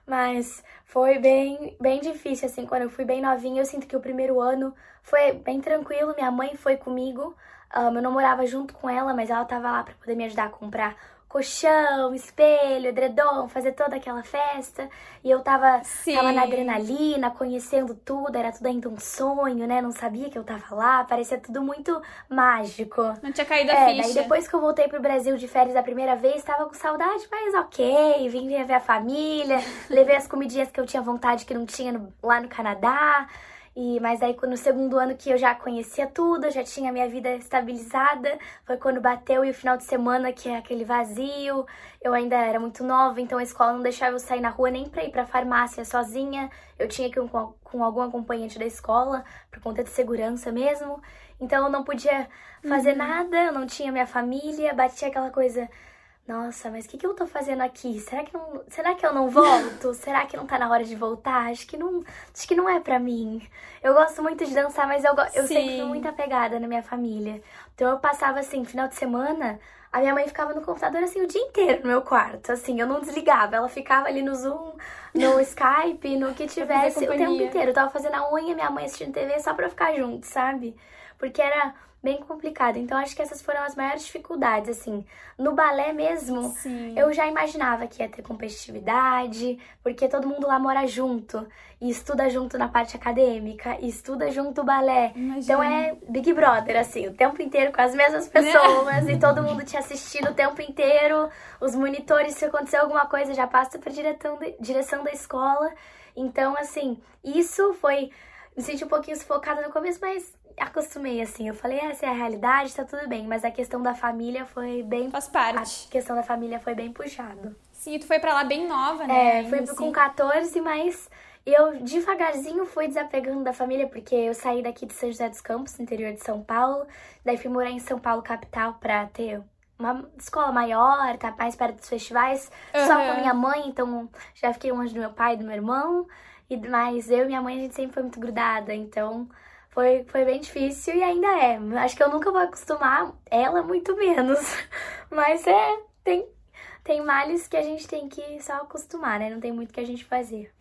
Mas foi bem, bem difícil, assim, quando eu fui bem novinha. Eu sinto que o primeiro ano foi bem tranquilo. Minha mãe foi comigo. Ahn, eu não morava junto com ela, mas ela tava lá pra poder me ajudar a comprar colchão, espelho, edredom, fazer toda aquela festa. E eu tava, Sim. tava na adrenalina, conhecendo tudo, era tudo ainda um sonho, né? Não sabia que eu tava lá, parecia tudo muito mágico. Não tinha caído a É, ficha. daí depois que eu voltei pro Brasil de férias a primeira vez, tava com saudade, mas ok, vim ver a família, levei as comidinhas que eu tinha vontade que não tinha no- lá no Canadá. E, mas aí no segundo ano que eu já conhecia tudo, já tinha minha vida estabilizada, foi quando bateu e o final de semana que é aquele vazio. Eu ainda era muito nova, então a escola não deixava eu sair na rua nem pra ir pra farmácia sozinha. Eu tinha que ir com, com algum acompanhante da escola, por conta de segurança mesmo. Então eu não podia fazer nada, eu não tinha minha família, batia aquela coisa. Nossa, mas o que, que eu tô fazendo aqui? Será que, não, será que eu não volto? será que não tá na hora de voltar? Acho que não, acho que não é pra mim. Eu gosto muito de dançar, mas eu, eu sempre fui muito apegada na minha família. Então eu passava assim, final de semana, a minha mãe ficava no computador assim o dia inteiro no meu quarto. Assim, eu não desligava. Ela ficava ali no Zoom, no Skype, no que tivesse o tempo inteiro. Eu tava fazendo a unha, minha mãe assistindo TV só pra ficar junto, sabe? porque era bem complicado. Então acho que essas foram as maiores dificuldades, assim. No balé mesmo, Sim. eu já imaginava que ia ter competitividade, porque todo mundo lá mora junto e estuda junto na parte acadêmica, e estuda junto o balé. Imagina. Então é Big Brother, assim, o tempo inteiro com as mesmas pessoas e todo mundo te assistindo o tempo inteiro. Os monitores, se acontecer alguma coisa, já passa pra direção, de- direção da escola. Então, assim, isso foi. Me senti um pouquinho sufocada no começo, mas acostumei, assim. Eu falei, essa é a realidade, tá tudo bem. Mas a questão da família foi bem. Faz A parte. questão da família foi bem puxado. Sim, tu foi pra lá bem nova, né? É, fui ainda com assim. 14, mas eu devagarzinho fui desapegando da família, porque eu saí daqui de São José dos Campos, interior de São Paulo, daí fui morar em São Paulo, capital, pra ter uma escola maior, tá mais perto dos festivais, só Aham. com a minha mãe, então já fiquei longe do meu pai e do meu irmão, e, mas eu e minha mãe, a gente sempre foi muito grudada, então foi, foi bem difícil e ainda é. Acho que eu nunca vou acostumar, ela muito menos, mas é, tem tem males que a gente tem que só acostumar, né? Não tem muito que a gente fazer.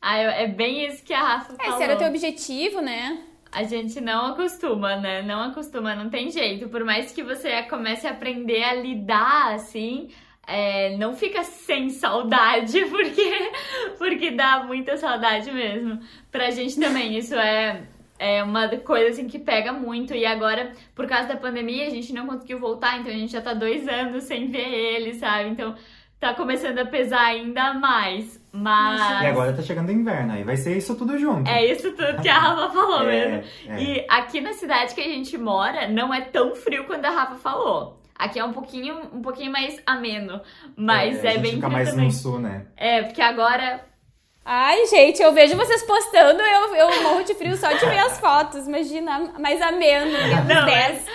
Ah, é bem isso que a Rafa É, falou. esse era o teu objetivo, né? A gente não acostuma, né? Não acostuma, não tem jeito. Por mais que você comece a aprender a lidar assim, é, não fica sem saudade, porque, porque dá muita saudade mesmo. Pra gente também, isso é, é uma coisa assim que pega muito. E agora, por causa da pandemia, a gente não conseguiu voltar, então a gente já tá dois anos sem ver ele, sabe? Então tá começando a pesar ainda mais. Mas. E agora tá chegando o inverno, aí vai ser isso tudo junto. É isso tudo que a Rafa falou É, mesmo. é. E aqui na cidade que a gente mora, não é tão frio quanto a Rafa falou. Aqui é um pouquinho, um pouquinho mais ameno, mas a é, gente bem fica frio mais também. no sul, né? É, porque agora Ai, gente, eu vejo vocês postando, eu, eu morro de frio só de ver as fotos. Imagina, mais ameno, menos Não, 10.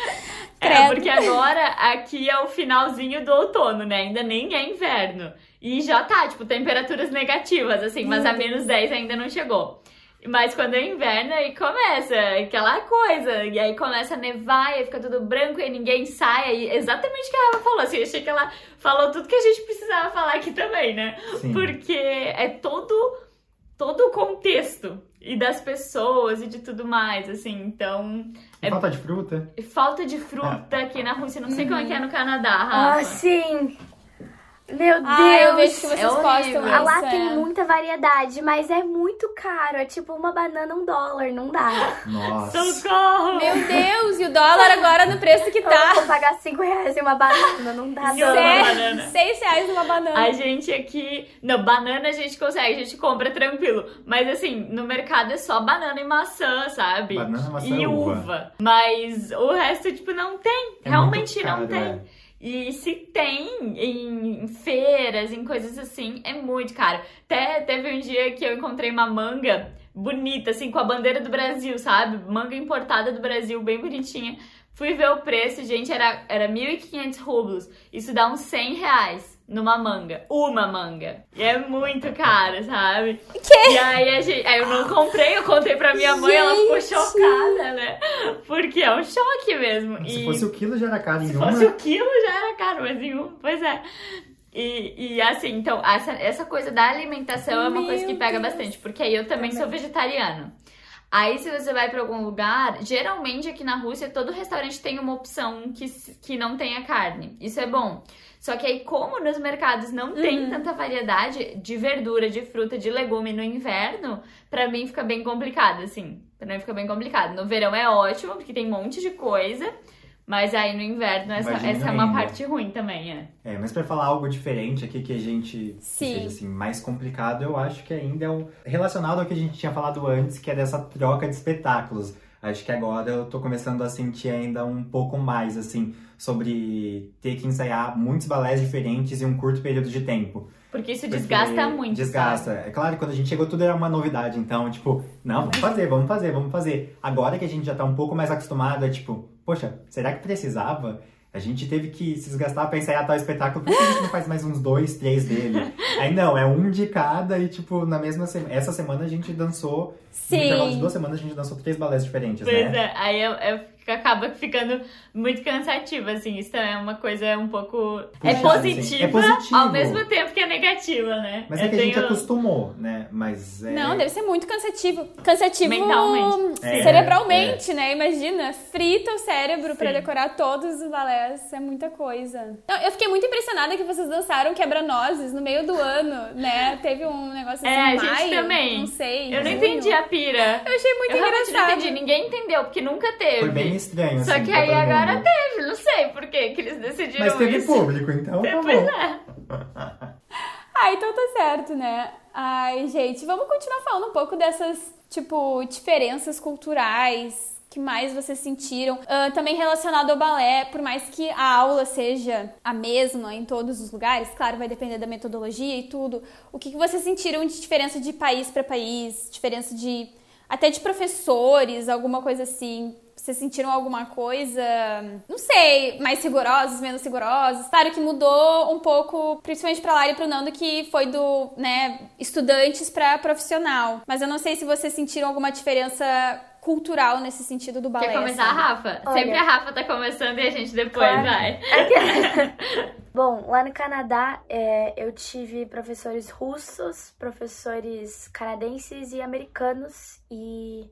É, Credo. porque agora aqui é o finalzinho do outono, né? Ainda nem é inverno. E já tá, tipo, temperaturas negativas, assim, mas a menos 10 ainda não chegou. Mas quando é inverno, aí começa aquela coisa. E aí começa a nevar, e aí fica tudo branco, e ninguém sai. Aí, exatamente o que a Rafa falou. Assim, achei que ela falou tudo que a gente precisava falar aqui também, né? Sim. Porque é todo, todo o contexto. E das pessoas e de tudo mais, assim. Então, E Falta de fruta? Falta de fruta aqui na Rússia. Não sei como é que é no Canadá, Ah, Rafa. sim! Meu Ah, eu vejo Deus! que vocês é postam Ah, lá isso, tem é. muita variedade, mas é muito caro. É tipo uma banana, um dólar, não dá. Nossa. Socorro! Meu Deus, e o dólar agora no preço que Eu tá. vou pagar 5 reais em uma banana, não dá não. Seis, reais uma banana. A gente aqui. Não, banana a gente consegue, a gente compra tranquilo. Mas assim, no mercado é só banana e maçã, sabe? Banana, maçã e e uva. uva. Mas o resto, tipo, não tem. É Realmente muito caro, não tem. é. E se tem em feiras, em coisas assim, é muito caro. Até teve um dia que eu encontrei uma manga bonita, assim, com a bandeira do Brasil, sabe? Manga importada do Brasil, bem bonitinha. Fui ver o preço, gente, era, era 1.500 rublos. Isso dá uns 100 reais numa manga. Uma manga. E é muito caro, sabe? Que? E aí, a gente, aí eu não comprei, eu contei pra minha mãe, ela ficou chocada, né? Porque é um choque mesmo. Se E- fosse o quilo já era caro em se uma. fosse o quilo já era caro, mas em um, pois é. E, e assim, então, essa, essa coisa da alimentação é uma Meu coisa que pega Deus. bastante, porque aí eu também sou vegetariano. Aí, se você vai pra algum lugar, geralmente aqui na Rússia, todo restaurante tem uma opção que, que não tenha carne. Isso é bom. Só que aí, como nos mercados não tem Uhum. tanta variedade de verdura, de fruta, de legume no inverno, pra mim fica bem complicado, assim. Pra mim fica bem complicado. No verão é ótimo, porque tem um monte de coisa. Mas aí no inverno essa, essa é uma parte ruim também, é. É, mas pra falar algo diferente aqui que a gente Sim. seja assim mais complicado, eu acho que ainda é o relacionado ao que a gente tinha falado antes, que é dessa troca de espetáculos. Acho que agora eu tô começando a sentir ainda um pouco mais assim sobre ter que ensaiar muitos balés diferentes em um curto período de tempo. Porque isso Porque desgasta muito. Desgasta. sabe? É claro que quando a gente chegou tudo era uma novidade, então, tipo, não, vamos fazer, vamos fazer, vamos fazer. Agora que a gente já tá um pouco mais acostumado, é tipo, poxa, será que precisava? A gente teve que se desgastar pra ensaiar tal espetáculo, por que a gente não faz mais uns dois, três dele? Aí não, é um de cada e, tipo, na mesma semana. Essa semana a gente dançou. No intervalo de Sim. duas semanas a gente dançou três balés diferentes, Pois né? é, aí eu, eu acaba ficando muito cansativo, assim. Isso também é uma coisa um pouco. é Puxado, assim. positiva, É positivo. ao mesmo tempo que é negativa. né? Mas é Eu que a gente tenho- acostumou, né? Mas é... Não, deve ser muito cansativo. Cansativo Mentalmente. É, cerebralmente, né? Imagina, frita o cérebro pra Sim. decorar todos os balés. É muita coisa. Não, eu fiquei muito impressionada que vocês dançaram quebra-nozes no meio do ano, né? Teve um negócio assim É, a gente maio, também. Não sei. Eu não entendi a pira. Eu achei muito eu realmente não engraçado. entendi. Ninguém entendeu, porque nunca teve. Foi bem estranho, Só assim, que aí agora mundo. teve. Não sei por que que eles decidiram Mas teve isso. público, então tá Pois bom. é. Ah, então tá certo, né? Ai, gente, vamos continuar falando um pouco dessas, tipo, diferenças culturais que mais vocês sentiram. Ah, também relacionado ao balé, por mais que a aula seja a mesma em todos os lugares, claro, vai depender da metodologia e tudo. O que, que vocês sentiram de diferença de país para país? Diferença de. até de professores, alguma coisa assim? Vocês sentiram alguma coisa, não sei, mais rigorosos, menos rigorosos? Claro que mudou um pouco, principalmente pra Lara e pro Nando, que foi do, né, estudantes pra profissional. Mas eu não sei se vocês sentiram alguma diferença cultural nesse sentido do balé. Quer começar a assim. Rafa? Olha. Sempre a Rafa tá começando e a gente depois Claro. vai. Bom, lá no Canadá é, eu tive professores russos, professores canadenses e americanos e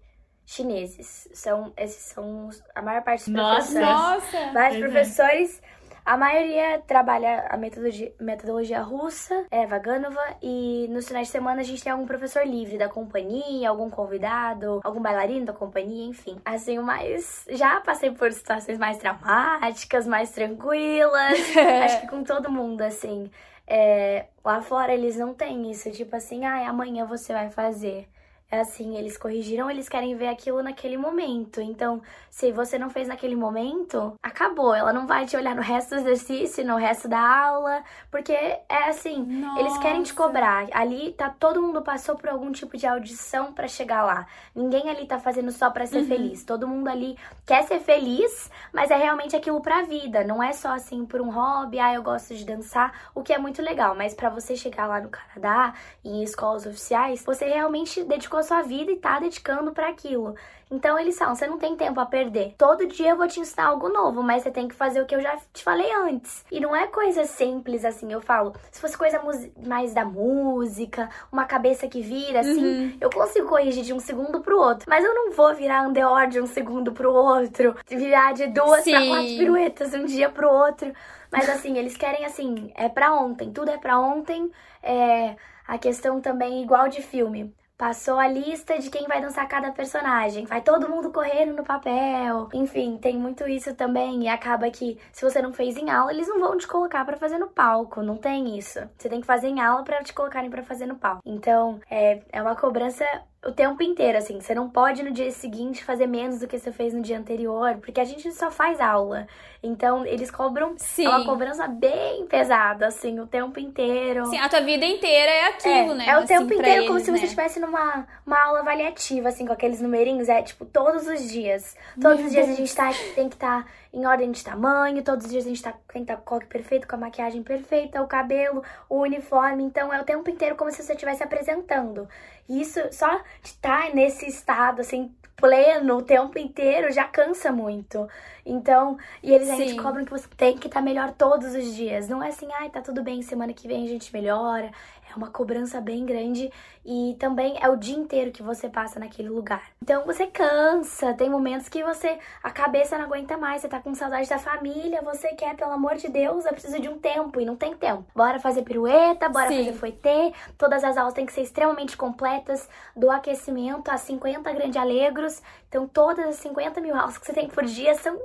chineses. São, esses são os- a maior parte dos Nossa. professores. Nossa! Vários é. professores. A maioria trabalha a metodologia, metodologia russa, é Vaganova, e nos finais de semana a gente tem algum professor livre da companhia, algum convidado, algum bailarino da companhia, enfim. Assim, mas já passei por situações mais traumáticas, mais tranquilas. Acho que com todo mundo, assim. É, lá fora eles não têm isso, tipo assim, ah, amanhã você vai fazer. É assim, eles corrigiram, eles querem ver aquilo naquele momento. Então, se você não fez naquele momento, acabou. Ela não vai te olhar no resto do exercício, no resto da aula, porque é assim, eles querem te Nossa. cobrar. Ali tá todo mundo passou por algum tipo de audição pra chegar lá. Ninguém ali tá fazendo só pra ser feliz. Todo mundo ali quer ser feliz, mas é realmente aquilo pra vida. Não é só assim por um hobby, ah, eu gosto de dançar, o que é muito legal, mas pra você chegar lá no Canadá e em escolas oficiais, você realmente dedicou a sua vida e tá dedicando pra aquilo. Então eles falam, você não tem tempo a perder. Todo dia eu vou te ensinar algo novo, mas você tem que fazer o que eu já te falei antes. E não é coisa simples assim, eu falo. Se fosse coisa mais da música, uma cabeça que vira assim, eu consigo corrigir de um segundo pro outro. Mas eu não vou virar andeor de um segundo pro outro, virar de duas pra Sim. quatro piruetas um dia pro outro. Mas assim, eles querem assim, é pra ontem, tudo é pra ontem. É a questão também igual de filme. Passou a lista de quem vai dançar cada personagem. Vai todo mundo correndo no papel. Enfim, tem muito isso também. E acaba que, se você não fez em aula, eles não vão te colocar pra fazer no palco. Não tem isso. Você tem que fazer em aula pra te colocarem pra fazer no palco. Então, é, é uma cobrança o tempo inteiro, assim. Você não pode no dia seguinte fazer menos do que você fez no dia anterior, porque a gente só faz aula. Então, eles cobram. Sim. É uma cobrança bem pesada, assim, o tempo inteiro. Sim, a tua vida inteira é aquilo, É, né? é o assim, tempo inteiro como eles, se você né? estivesse numa uma aula avaliativa, assim, com aqueles numerinhos. É tipo todos os dias. Todos Meu os dias Deus. a gente tá, tem que estar em ordem de tamanho, todos os dias a gente tá, tem que estar com o coque perfeito, com a maquiagem perfeita, o cabelo, o uniforme. Então é o tempo inteiro como se você estivesse apresentando. E isso, só de estar nesse estado, assim, pleno o tempo inteiro, já cansa muito. Então, e eles ainda cobram que você tem que estar melhor todos os dias. Não é assim, ai, tá tudo bem, semana que vem a gente melhora. É uma cobrança bem grande e também é o dia inteiro que você passa naquele lugar. Então você cansa, tem momentos que você a cabeça não aguenta mais, você tá com saudade da família, você quer, pelo amor de Deus, eu preciso de um tempo e não tem tempo. Bora fazer pirueta, bora Sim. fazer foitê, todas as aulas têm que ser extremamente completas, do aquecimento a 50 grandes alegros. Então todas as 50 mil aulas que você tem por dia são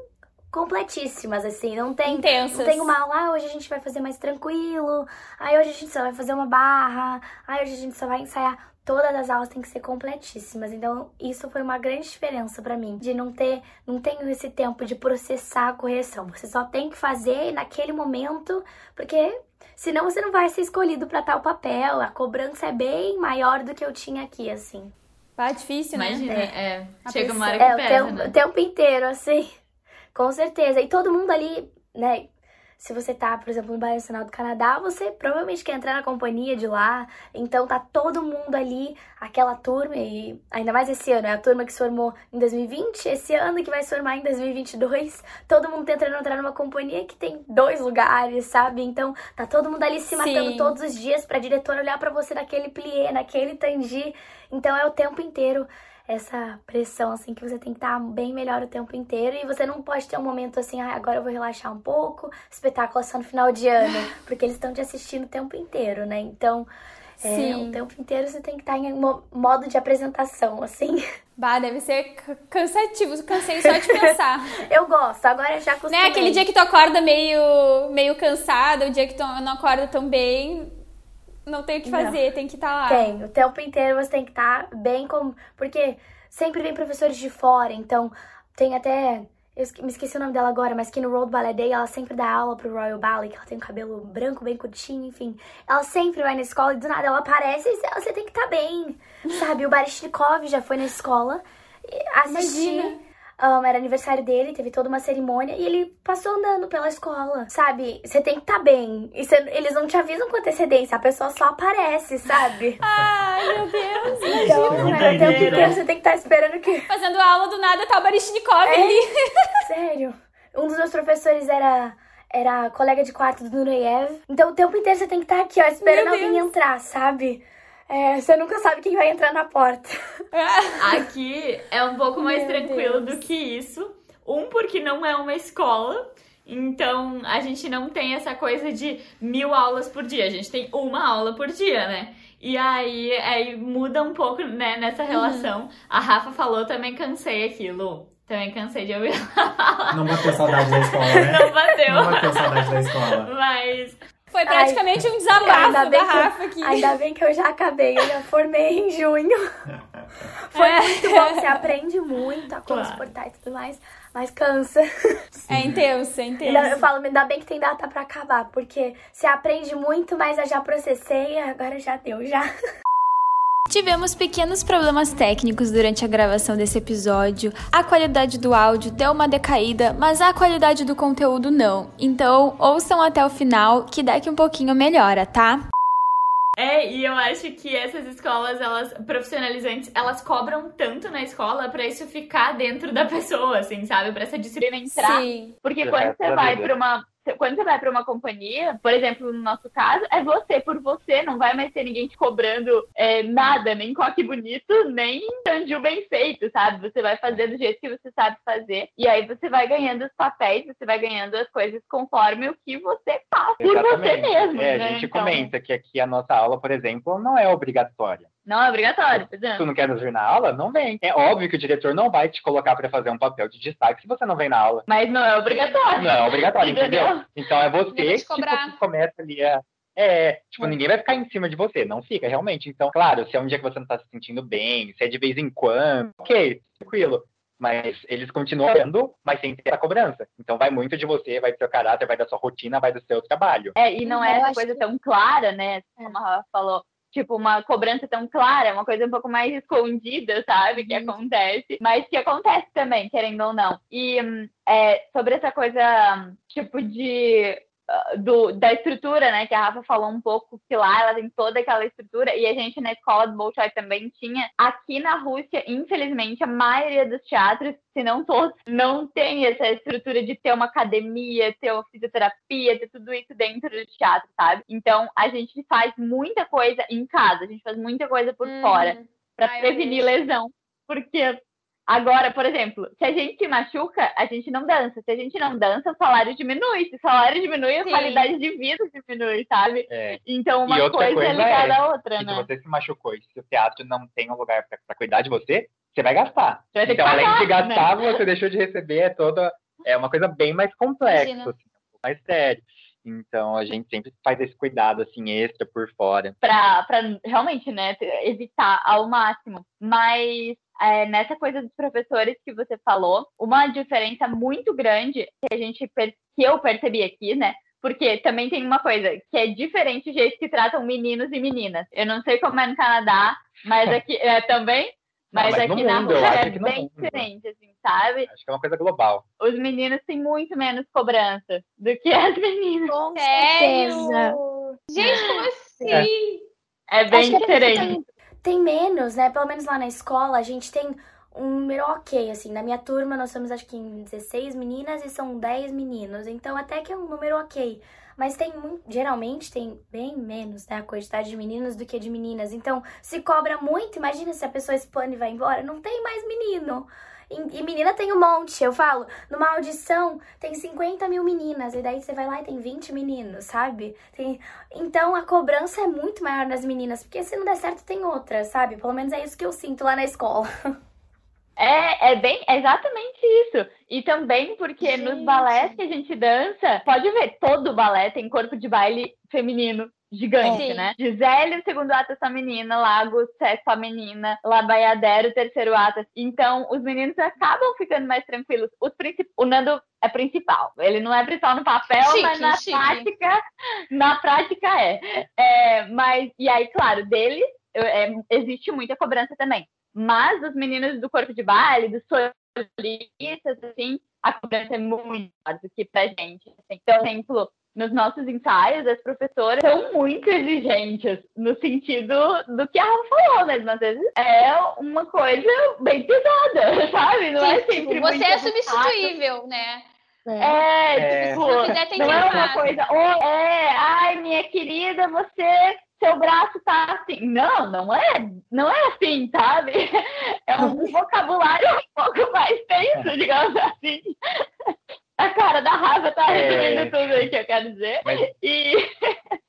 completíssimas, assim, não tem Intensas. não tem uma aula, ah, hoje a gente vai fazer mais tranquilo, aí hoje a gente só vai fazer uma barra, aí hoje a gente só vai ensaiar. Todas as aulas têm que ser completíssimas. Então, isso foi uma grande diferença pra mim, de não ter, não tenho esse tempo de processar a correção. Você só tem que fazer naquele momento, porque senão você não vai ser escolhido pra tal papel. A cobrança é bem maior do que eu tinha aqui, assim. Ah, difícil, né? Imagina, é. A Chega uma hora que É, o pesa, tempo, né? o tempo inteiro, assim. Com certeza. E todo mundo ali, né? se você tá, por exemplo, no Balé Nacional do Canadá, você provavelmente quer entrar na companhia de lá. Então tá todo mundo ali, aquela turma, e ainda mais esse ano, é a turma que se formou em 2020, esse ano que vai se formar em 2022. Todo mundo tentando entrar numa companhia que tem dois lugares, sabe? Então tá todo mundo ali se matando Sim. todos os dias pra diretora olhar para você naquele plié, naquele tangi. Então é o tempo inteiro essa pressão, assim, que você tem que estar bem melhor o tempo inteiro e você não pode ter um momento assim, ah, agora eu vou relaxar um pouco, espetáculo é só no final de ano, porque eles estão te assistindo o tempo inteiro, né? Então, é, o tempo inteiro você tem que estar em modo de apresentação, assim. Bah, deve ser cansativo, cansei só de pensar. eu gosto, agora já acostumei. Né? Aquele dia que tu acorda meio, meio cansada, o dia que tu não acorda tão bem, não tem o que fazer, não. tem que estar tá lá. Tem, o tempo inteiro você tem que estar tá bem como. Porque sempre vem professores de fora, então tem até. Eu me esqueci o nome dela agora, mas que no Road Ballet Day ela sempre dá aula pro Royal Ballet, que ela tem um cabelo branco bem curtinho, enfim. Ela sempre vai na escola e do nada ela aparece e você tem que estar tá bem, sabe? O Barishnikov já foi na escola assistir. Imagina um, era aniversário dele, teve toda uma cerimônia e ele passou andando pela escola, sabe? Você tem que estar tá bem. E cê, eles não te avisam com antecedência, a pessoa só aparece, sabe? Ai, meu Deus. Então, né, o tempo inteiro você tem que estar tá esperando que. Fazendo aula do nada, tá o Barishnikov é? ali. Sério. Um dos meus professores era era colega de quarto do Nureyev. Então o tempo inteiro você tem que estar tá aqui, ó, esperando alguém entrar, sabe? É, você nunca sabe quem vai entrar na porta. Aqui é um pouco mais Meu tranquilo Deus. do que isso. Um, porque não é uma escola. Então, a gente não tem essa coisa de mil aulas por dia. A gente tem uma aula por dia, né? E aí, aí muda um pouco, né, nessa relação. Uhum. A Rafa falou, também cansei aquilo. Também cansei de ouvir ela falar. Não bateu saudade da escola, né? Não bateu. Não bateu saudade da escola. Mas foi praticamente Ai, um desabafo da Rafa aqui. Ainda bem que eu já acabei, eu já formei em junho. Foi é. muito bom, você aprende muito a como claro. se portar e tudo mais, mas cansa. É intenso, é intenso. Eu falo, ainda bem que tem data pra acabar, porque você aprende muito, mas eu já processei, agora já deu, já. Tivemos pequenos problemas técnicos durante a gravação desse episódio. A qualidade do áudio deu uma decaída, mas a qualidade do conteúdo não. Então, ouçam até o final que daqui um pouquinho melhora, tá? É, e eu acho que essas escolas, elas profissionalizantes, elas cobram tanto na escola para isso ficar dentro da pessoa, assim, sabe? Para essa disciplina entrar. Sim. Porque quando você vai para uma quando você vai para uma companhia, por exemplo, no nosso caso, é você por você, não vai mais ter ninguém te cobrando é, nada, nem coque bonito, nem tanju bem feito, sabe? Você vai fazer do jeito que você sabe fazer, e aí você vai ganhando os papéis, você vai ganhando as coisas conforme o que você faz por você mesmo. É, né? a gente então... comenta que aqui a nossa aula, por exemplo, não é obrigatória. Não é obrigatório, por exemplo. Tu não quer nos vir na aula? Não vem. É óbvio que o diretor não vai te colocar para fazer um papel de destaque se você não vem na aula. Mas não é obrigatório. Não é obrigatório, entendeu? Então é você que, tipo, que começa ali a. É, tipo, ninguém vai ficar em cima de você, não fica, realmente. Então, claro, se é um dia que você não tá se sentindo bem, se é de vez em quando, ok, tranquilo. Mas eles continuam olhando, mas sem ter a cobrança. Então vai muito de você, vai do seu caráter, vai da sua rotina, vai do seu trabalho. É, e não é essa coisa tão clara, né? Como a Rafa falou tipo, uma cobrança tão clara, uma coisa um pouco mais escondida, sabe? Que uhum. acontece, mas que acontece também, querendo ou não. E hum, é, sobre essa coisa, tipo, de do, da estrutura, né, que a Rafa falou um pouco, que lá ela tem toda aquela estrutura, e a gente na escola do Bolshoi também tinha. Aqui na Rússia, infelizmente, a maioria dos teatros, se não todos, não tem essa estrutura de ter uma academia, ter uma fisioterapia, ter tudo isso dentro do teatro, sabe? Então, a gente faz muita coisa em casa, a gente faz muita coisa por hum. fora, para prevenir lesão. Porque Agora, por exemplo, se a gente se machuca, a gente não dança. Se a gente não dança, o salário diminui. Se o salário diminui, a Sim. qualidade de vida diminui, sabe? É. Então, uma coisa, coisa, é ligada é, à outra, né? Se você se machucou e se o teatro não tem um lugar para cuidar de você, você vai gastar. Você vai então, pagar, além de gastar, né? você deixou de receber, é toda. É uma coisa bem mais complexa, assim, um pouco mais sério. Então a gente sempre faz esse cuidado assim extra por fora. Para realmente, né, evitar ao máximo. Mas é, nessa coisa dos professores que você falou, uma diferença muito grande que a gente que eu percebi aqui, né? Porque também tem uma coisa que é diferente o jeito que tratam meninos e meninas. Eu não sei como é no Canadá, mas aqui é, também Mas, mas aqui na mundo, rua é bem mundo. diferente, assim, sabe? Acho que é uma coisa global. Os meninos têm muito menos cobrança do que as meninas. Com Sério? certeza. Gente, como assim? É bem Acho que diferente. tem, tem menos, né? Pelo menos lá na escola, a gente tem um número ok, assim. Na minha turma, nós somos acho que em 16 meninas e são 10 meninos. Então, até que é um número ok. Mas tem geralmente tem bem menos, né? A quantidade de meninos do que de meninas. Então, se cobra muito, imagina se a pessoa expande e vai embora. Não tem mais menino. E, menina tem um monte. Eu falo, numa audição tem 50 mil meninas. E daí você vai lá e tem 20 meninos, sabe? Tem, então a cobrança é muito maior nas meninas, porque se não der certo tem outra, sabe? Pelo menos é isso que eu sinto lá na escola. É, é bem é exatamente isso. E também porque nos Gente. balés que a gente dança, pode ver, todo balé tem corpo de baile feminino gigante, Sim. né? Gisele, o segundo ato, essa menina, Lagos, essa menina, Labaiadero, o terceiro ato. Então, os meninos acabam ficando mais tranquilos. Os princip... O Nando é principal. Ele não é principal no papel, Chique, mas na chique. prática, na prática é. é. Mas, e aí, claro, deles é, existe muita cobrança também. Mas os meninos do corpo de baile, dos solistas, assim, a cobrança é muito maior do que pra gente. assim. Então, por exemplo, nos nossos ensaios, as professoras são muito exigentes, no sentido do que a Rafa falou mesmo. Às vezes é uma coisa bem pesada, sabe? Não é Sim, sempre tipo, você é substituível, né? É, É. tipo, Se não quiser, tem não é uma coisa, "Oh, é, ai, minha querida, você, seu braço tá assim. Não, não é, não é assim, sabe? É um vocabulário um pouco mais tenso, digamos assim. A cara da Rafa tá É. resumindo tudo aí que eu quero dizer. Mas- E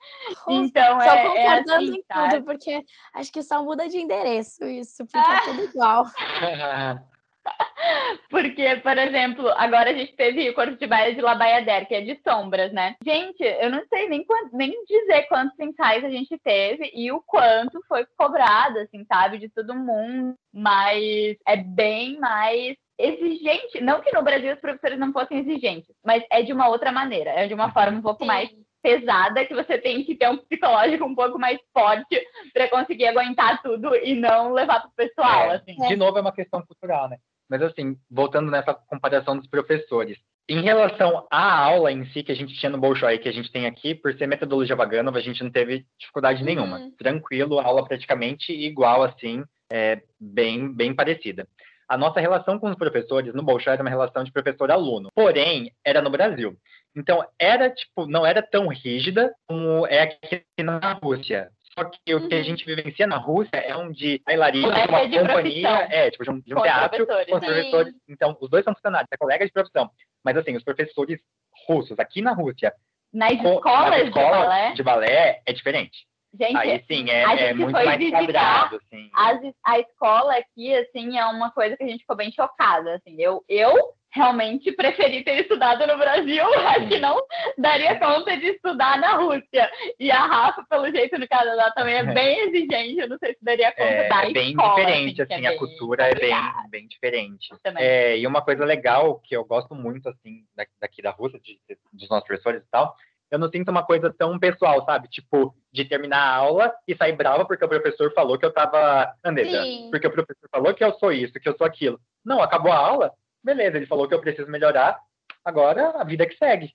então Só é, é concordando assim, em sabe? tudo, porque acho que só muda de endereço isso, fica Ah. tudo igual. Porque, por exemplo, agora a gente teve o corpo de baile de Labaiader, que é de sombras, né? Gente, eu não sei nem, nem dizer quantos ensaios a gente teve e o quanto foi cobrado, assim, sabe? De todo mundo. Mas é bem mais exigente. Não que no Brasil os professores não fossem exigentes, mas é de uma outra maneira. É de uma forma um pouco mais pesada que você tem que ter um psicológico um pouco mais forte para conseguir aguentar tudo e não levar pro pessoal, É, assim. De novo, é uma questão cultural, né? Mas assim, voltando nessa comparação dos professores. Em relação à aula em si que a gente tinha no Bolshoi, que a gente tem aqui, por ser metodologia Vaganova, a gente não teve dificuldade nenhuma. Uhum. Tranquilo, aula praticamente igual, assim, é, bem, bem parecida. A nossa relação com os professores no Bolshoi era uma relação de professor-aluno. Porém, era no Brasil. Então, era, tipo, não era tão rígida como é aqui na Rússia. Só que o que a Uhum. gente vivencia na Rússia é um de bailarina, Colega uma de companhia, profissão. é, tipo, de um, de um teatro professores, com os né? professores. Então, os dois são funcionários, é colega de profissão. Mas, assim, os professores russos aqui na Rússia, Nas com- escolas nas de balé, de balé, é diferente. gente, Aí, sim, é, é muito mais quadrado, assim. as, a escola aqui, assim, é uma coisa que a gente ficou bem chocada, assim. Eu, eu realmente preferi ter estudado no Brasil, acho que não daria conta de estudar na Rússia. E a Rafa, pelo jeito, no Canadá também é bem exigente, eu não sei se daria conta É, da é bem escola, diferente, que assim, é a bem cultura é bem, bem diferente. também. É, e uma coisa legal que eu gosto muito, assim, da- daqui da Rússia, de- dos nossos professores e tal, eu não sinto uma coisa tão pessoal, sabe? Tipo, de terminar a aula e sair brava porque o professor falou que eu tava Sim. porque o professor falou que eu sou isso, que eu sou aquilo. Não, acabou a aula, beleza, ele falou que eu preciso melhorar, agora a vida que segue.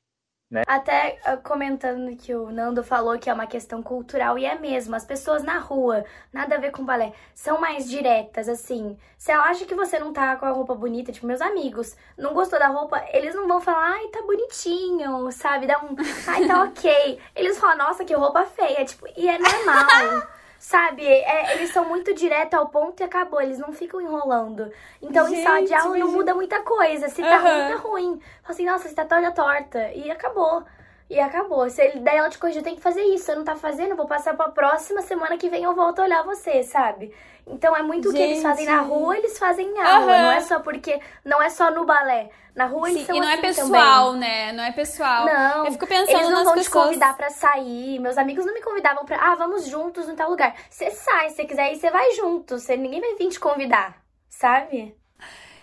Até ah, comentando que o Nando falou que é uma questão cultural, e é mesmo. As pessoas na rua, nada a ver com balé, são mais diretas, assim. Se ela acha que você não tá com a roupa bonita, tipo, meus amigos, não gostou da roupa, eles não vão falar, ai, tá bonitinho, sabe? Dá um, ai, tá ok. Eles falam, nossa, que roupa feia, tipo, e é normal. Sabe, É, eles são muito direto ao ponto e acabou, eles não ficam enrolando. Então, em sala de Gente, aula não muda muita coisa. Se tá Aham. ruim, tá ruim. Fala assim, nossa, você tá toda torta. E acabou. E acabou. Se ele, daí ela te corrigiu, tem que fazer isso. Você não tá fazendo, vou passar pra próxima semana que vem eu volto a olhar você, sabe? Então é muito o que eles fazem na rua, eles fazem em aula. Aham. Não é só porque. Não é só no balé. Na rua eles Sim, são e não é assim pessoal, né? Não é pessoal. Não. Eu fico pensando Eles não vão pessoas. te convidar pra sair. Meus amigos não me convidavam pra. Ah, vamos juntos em tal lugar. Você sai, se você quiser ir, você vai junto. Você, ninguém vai vir te convidar, sabe?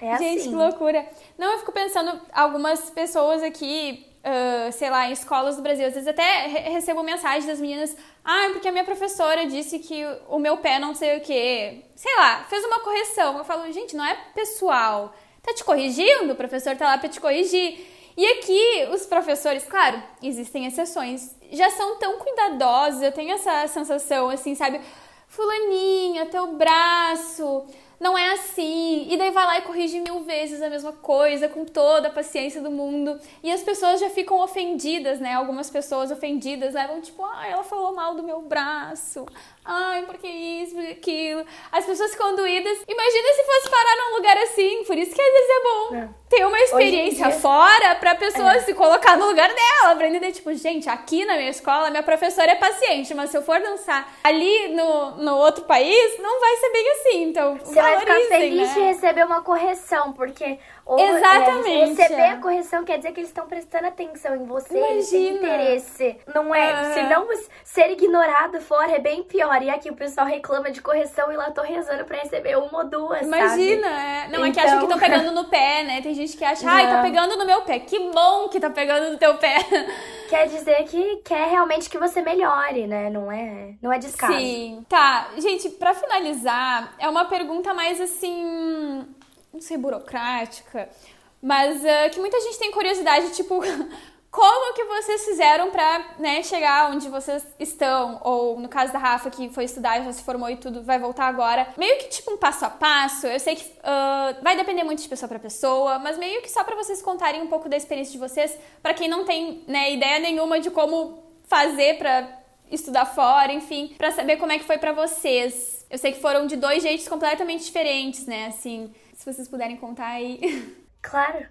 É Gente, assim. que loucura. Não, eu fico pensando, algumas pessoas aqui uh, sei lá, em escolas do Brasil. Às vezes até recebo mensagem das meninas, ah, porque a minha professora disse que o meu pé não sei o quê. Sei lá, fez uma correção. Eu falo, gente, não é pessoal. Tá te corrigindo? O professor tá lá pra te corrigir. E aqui, os professores, claro, existem exceções, já são tão cuidadosos, eu tenho essa sensação, assim, sabe? Fulaninha, teu braço, não é assim. E daí vai lá e corrige mil vezes a mesma coisa, com toda a paciência do mundo. E as pessoas já ficam ofendidas, né? Algumas pessoas ofendidas levam tipo, ah, ela falou mal do meu braço. Ai, porque isso, porque aquilo. As pessoas ficam doídas. Imagina se fosse parar num lugar assim. Por isso que às vezes é bom é. ter uma experiência dia... fora pra pessoa é. se colocar no lugar dela. Pra entender, tipo, gente, aqui na minha escola, minha professora é paciente, mas se eu for dançar ali no, no outro país, não vai ser bem assim. Então, Você vai ficar feliz né? de receber uma correção, porque ou, é, Exatamente. É, receber a correção quer dizer que eles estão prestando atenção em você, Imagina. eles têm interesse. Não é? Ah. Se não ser ignorado fora é bem pior. E aqui o pessoal reclama de correção e lá tô rezando pra receber uma ou duas. Imagina, sabe? é. Não, então... é que acham que estão pegando no pé, né? Tem gente que acha, ai, tá pegando no meu pé. Que bom que tá pegando no teu pé. Quer dizer que quer realmente que você melhore, né? Não é, não é descaso. Sim. Tá, gente, pra finalizar, é uma pergunta mais assim não sei, burocrática, mas uh, que muita gente tem curiosidade, tipo, como que vocês fizeram pra né, chegar onde vocês estão? Ou no caso da Rafa, que foi estudar, já se formou e tudo, vai voltar agora. Meio que tipo um passo a passo. Eu sei que uh, vai depender muito de pessoa para pessoa, mas meio que só para vocês contarem um pouco da experiência de vocês, para quem não tem né, ideia nenhuma de como fazer para estudar fora, enfim, para saber como é que foi para vocês. Eu sei que foram de dois jeitos completamente diferentes, né? Assim, se vocês puderem contar aí. Claro.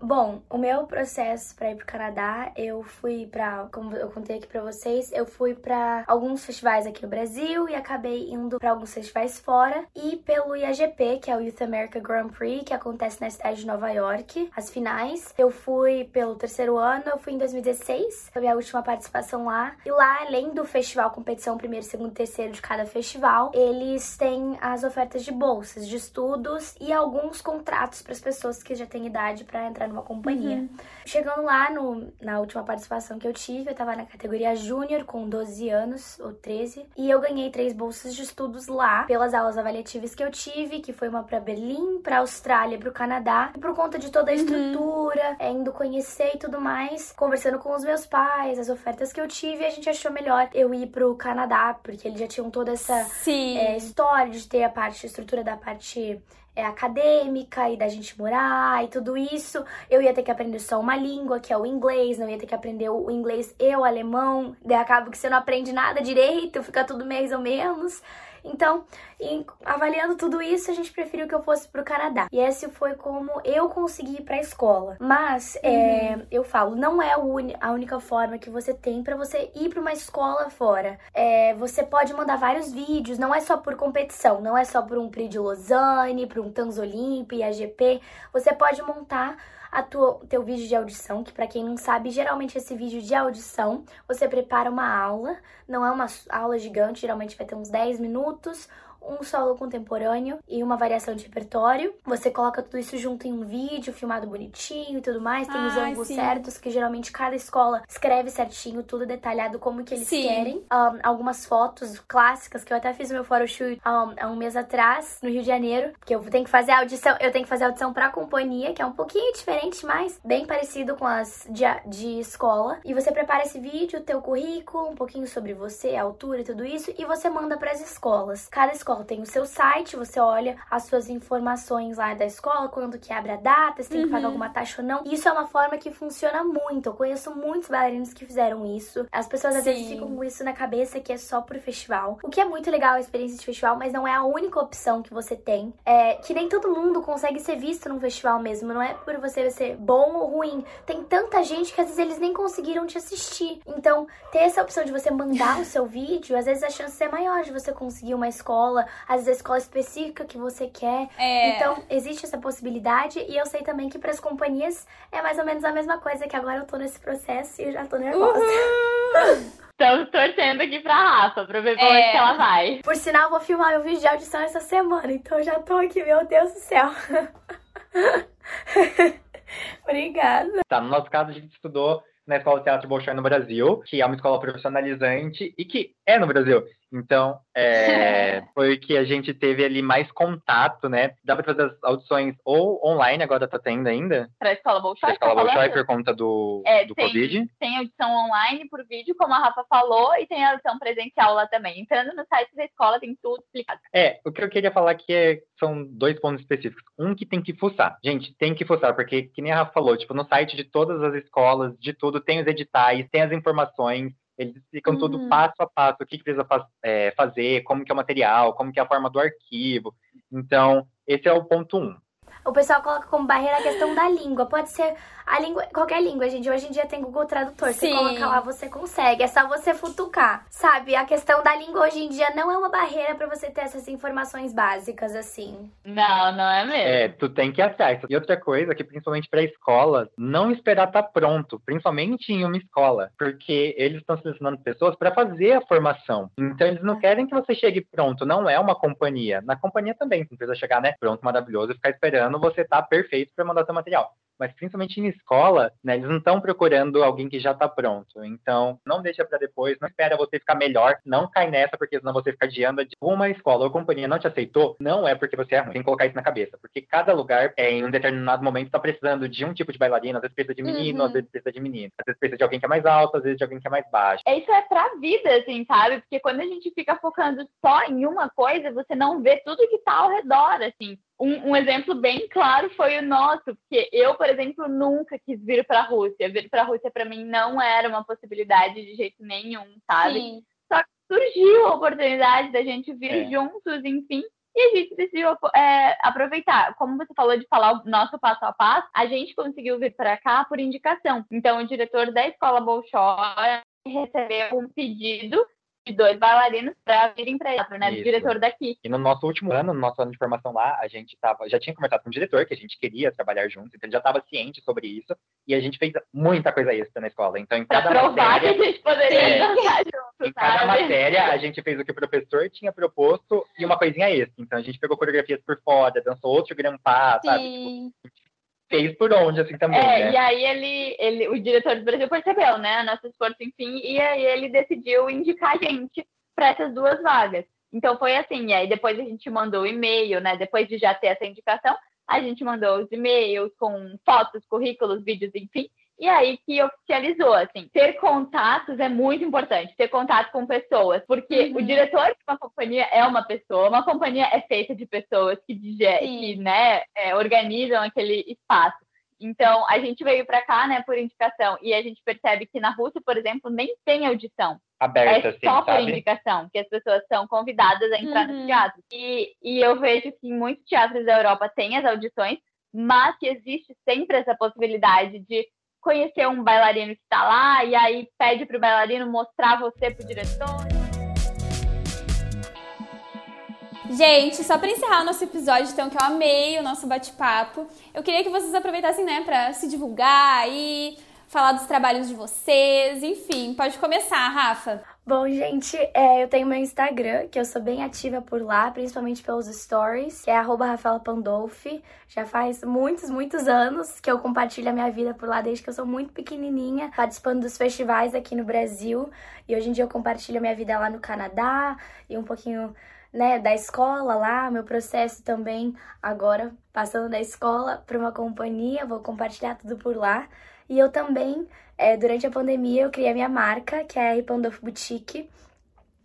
Bom, o meu processo para ir pro Canadá, eu fui para, como eu contei aqui para vocês, eu fui para alguns festivais aqui no Brasil e acabei indo para alguns festivais fora e pelo IAGP, que é o Youth America Grand Prix, que acontece na cidade de Nova York, as finais. Eu fui pelo terceiro ano, eu fui em 2016, foi a última participação lá. E lá, além do festival competição primeiro, segundo, terceiro de cada festival, eles têm as ofertas de bolsas de estudos e alguns contratos para as pessoas que já têm idade para entrar numa companhia. Uhum. Chegando lá no, na última participação que eu tive, eu tava na categoria júnior com 12 anos ou 13 e eu ganhei três bolsas de estudos lá pelas aulas avaliativas que eu tive, que foi uma para Berlim, para Austrália, para o Canadá. E por conta de toda a uhum. estrutura, é, indo conhecer e tudo mais, conversando com os meus pais, as ofertas que eu tive, a gente achou melhor eu ir pro Canadá, porque eles já tinham toda essa é, história de ter a parte, a estrutura da parte é, acadêmica e da gente morar e tudo isso. Eu ia ter que aprender só uma língua, que é o inglês, não ia ter que aprender o inglês e o alemão. Daí acaba que você não aprende nada direito, fica tudo mais ou menos. Então, em, avaliando tudo isso, a gente preferiu que eu fosse pro Canadá. E esse foi como eu consegui ir pra escola. Mas, é, uhum. é, eu falo, não é a única forma que você tem para você ir para uma escola fora. É, você pode mandar vários vídeos, não é só por competição, não é só por um Prix de Lausanne, por um Tanzolimp, AGP. Você pode montar a tua, teu vídeo de audição, que para quem não sabe, geralmente esse vídeo de audição, você prepara uma aula, não é uma aula gigante, geralmente vai ter uns 10 minutos, um solo contemporâneo e uma variação de repertório. Você coloca tudo isso junto em um vídeo, filmado bonitinho e tudo mais. Tem os ângulos sim. certos, que geralmente cada escola escreve certinho, tudo detalhado como que eles sim. querem. Um, algumas fotos clássicas, que eu até fiz o meu photoshoot um, há um mês atrás, no Rio de Janeiro, que eu tenho que fazer a audição, eu tenho que fazer a audição pra companhia, que é um pouquinho diferente, mas bem parecido com as de, de escola. E você prepara esse vídeo, teu currículo, um pouquinho sobre você, a altura e tudo isso, e você manda para as escolas. Cada escola escola tem o seu site, você olha as suas informações lá da escola, quando que abre a data, se tem uhum. que pagar uhum. alguma taxa ou não. Isso é uma forma que funciona muito. Eu conheço muitos bailarinos que fizeram isso. As pessoas às Sim. vezes ficam com isso na cabeça que é só pro festival. O que é muito legal a experiência de festival, mas não é a única opção que você tem. É que nem todo mundo consegue ser visto num festival mesmo. Não é por você ser bom ou ruim. Tem tanta gente que às vezes eles nem conseguiram te assistir. Então, ter essa opção de você mandar o seu vídeo, às vezes a chance é maior de você conseguir uma escola às vezes a escola específica que você quer. É. Então, existe essa possibilidade e eu sei também que para as companhias é mais ou menos a mesma coisa, que agora eu tô nesse processo e eu já tô nervosa. Estamos torcendo aqui pra Rafa, pra ver como é. que ela vai. Por sinal, eu vou filmar meu vídeo de audição essa semana, então eu já tô aqui, meu Deus do céu. Obrigada. Tá, no nosso caso, a gente estudou na Escola de Teatro Bolshoi no Brasil, que é uma escola profissionalizante e que é no Brasil. Então, é, foi que a gente teve ali mais contato, né? Dá para fazer as audições ou online, agora tá tendo ainda? Para a Escola Bolshoi? Para a Escola tá Bolshoi, por conta do, é, do tem, Covid? Tem audição online por vídeo, como a Rafa falou, e tem audição presencial lá também. Entrando no site da escola, tem tudo explicado. É, o que eu queria falar aqui é, são dois pontos específicos. Um que tem que fuçar. Gente, tem que fuçar, porque, que nem a Rafa falou, tipo, no site de todas as escolas, de tudo, tem os editais, tem as informações, eles explicam uhum. tudo passo a passo, o que, que precisa faz, é, fazer, como que é o material, como que é a forma do arquivo. Então, esse é o ponto um. O pessoal coloca como barreira a questão da língua. Pode ser a língua, qualquer língua, gente. Hoje em dia tem Google Tradutor. Sim. Você coloca lá, você consegue. É só você futucar. Sabe? A questão da língua hoje em dia não é uma barreira para você ter essas informações básicas, assim. Não, não é mesmo. É, tu tem que atrás. E outra coisa que, principalmente para escolas, não esperar estar tá pronto, principalmente em uma escola, porque eles estão selecionando pessoas para fazer a formação. Então, eles não querem que você chegue pronto. Não é uma companhia. Na companhia também, você não precisa chegar, né? Pronto, maravilhoso, e ficar esperando você estar tá perfeito para mandar seu material mas principalmente em escola, né, eles não estão procurando alguém que já está pronto. Então, não deixa para depois, não espera você ficar melhor, não cai nessa, porque senão você fica adiando de uma escola ou companhia não te aceitou, não é porque você é ruim, tem que colocar isso na cabeça, porque cada lugar, é, em um determinado momento, está precisando de um tipo de bailarina, às vezes precisa de menino, uhum. às vezes precisa de menino, às vezes precisa de alguém que é mais alto, às vezes de alguém que é mais baixo. É, isso é pra vida, assim, sabe? Porque quando a gente fica focando só em uma coisa, você não vê tudo que tá ao redor, assim. Um, um, exemplo bem claro foi o nosso, porque eu, por exemplo, nunca quis vir para a Rússia. Vir para a Rússia para mim não era uma possibilidade de jeito nenhum, sabe? Sim. Só que surgiu a oportunidade da gente vir é. juntos, enfim, e a gente decidiu é, aproveitar. Como você falou de falar o nosso passo a passo, a gente conseguiu vir para cá por indicação. Então, o diretor da escola Bolshoi recebeu um pedido de dois bailarinos para virem para teatro, né? Isso. Do diretor daqui. E no nosso último ano, no nosso ano de formação lá, a gente tava, já tinha conversado com o diretor que a gente queria trabalhar juntos, então ele já estava ciente sobre isso, e a gente fez muita coisa extra na escola. Então, em cada pra provar matéria, que a gente poderia é, dançar juntos, Em cada matéria, a gente fez o que o professor tinha proposto e uma coisinha extra. Então, a gente pegou coreografias por fora, dançou outro grampá, sabe? Tipo, fez por onde, assim, também, é, né? E aí ele, ele, o diretor do Brasil percebeu, né, nosso esforço, enfim, e aí ele decidiu indicar a gente para essas duas vagas. Então foi assim, e aí depois a gente mandou o e-mail, né, depois de já ter essa indicação, a gente mandou os e-mails com fotos, currículos, vídeos, enfim, e aí que oficializou, assim, ter contatos é muito importante, ter contato com pessoas, porque uhum. o diretor de uma companhia é uma pessoa, uma companhia é feita de pessoas que, que né, é, organizam aquele espaço. Então, a gente veio para cá, né, por indicação, e a gente percebe que na Rússia, por exemplo, nem tem audição. Aberta, é só por indicação, que as pessoas são convidadas a entrar uhum. no teatro. E, e eu vejo que em muitos teatros da Europa tem as audições, mas que existe sempre essa possibilidade de conhecer um bailarino que está lá e aí pede para o bailarino mostrar você para o diretor. Gente, só para encerrar o nosso episódio, então, que eu amei o nosso bate-papo, eu queria que vocês aproveitassem, né, para se divulgar e falar dos trabalhos de vocês, enfim, pode começar, Rafa. Bom, gente, é, eu tenho meu Instagram, que eu sou bem ativa por lá, principalmente pelos stories, que é arroba Rafaela Pandolfi. Já faz muitos, muitos anos que eu compartilho a minha vida por lá, desde que eu sou muito pequenininha, participando dos festivais aqui no Brasil. E hoje em dia eu compartilho a minha vida lá no Canadá e um pouquinho né, da escola lá, meu processo também agora passando da escola para uma companhia, vou compartilhar tudo por lá. E eu também, é, durante a pandemia, eu criei a minha marca, que é a Ripandolf Boutique,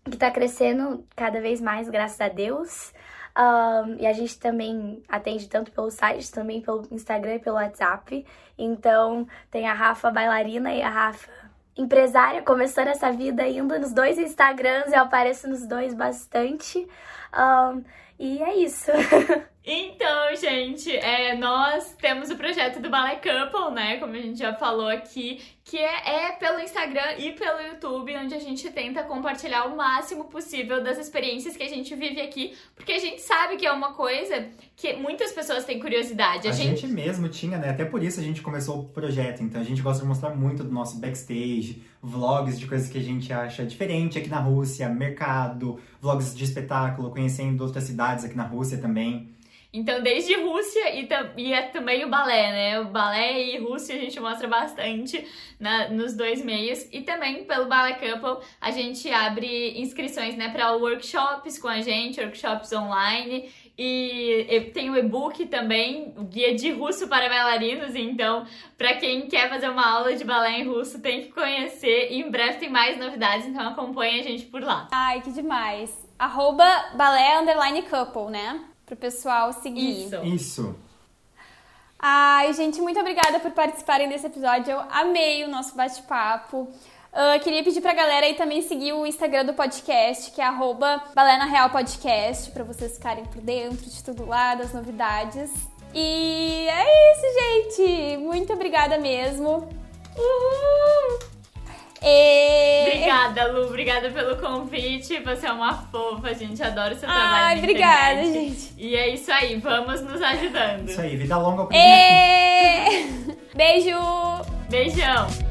que está crescendo cada vez mais, graças a Deus. Um, e a gente também atende tanto pelo site, também pelo Instagram e pelo WhatsApp. Então, tem a Rafa bailarina e a Rafa empresária, começando essa vida indo nos dois Instagrams, eu apareço nos dois bastante. Um, e é isso. Então, gente, é, nós temos o projeto do Ballet Couple, né? Como a gente já falou aqui, que é, é, pelo Instagram e pelo YouTube, onde a gente tenta compartilhar o máximo possível das experiências que a gente vive aqui, porque a gente sabe que é uma coisa que muitas pessoas têm curiosidade. A, a gente... gente... mesmo tinha, né? Até por isso a gente começou o projeto. Então a gente gosta de mostrar muito do nosso backstage, vlogs de coisas que a gente acha diferente aqui na Rússia, mercado, vlogs de espetáculo, conhecendo outras cidades aqui na Rússia também. Então, desde Rússia e, e é também o balé, né? O balé e Rússia a gente mostra bastante na, nos dois meios. E também pelo Ballet Couple a gente abre inscrições, né, para workshops com a gente, workshops online. E tem o e-book também, o guia de russo para bailarinos. Então, para quem quer fazer uma aula de balé em russo, tem que conhecer. E em breve tem mais novidades, então acompanhe a gente por lá. Ai, que demais. Arroba balé underline couple, né? Pro pessoal seguir. Isso. Isso. Ai, gente, muito obrigada por participarem desse episódio. Eu amei o nosso bate-papo. Uh, queria pedir pra galera aí também seguir o Instagram do podcast, que é arroba Balena Real Podcast, pra vocês ficarem por dentro de tudo lá, das novidades. E é isso, gente! Muito obrigada mesmo! Uhul! E... Obrigada, Lu. Obrigada pelo convite. Você é uma fofa, a gente adora o seu trabalho. Ai, obrigada, gente. E é isso aí, vamos nos ajudando. Isso aí, vida longa ao e... Beijo! Beijão!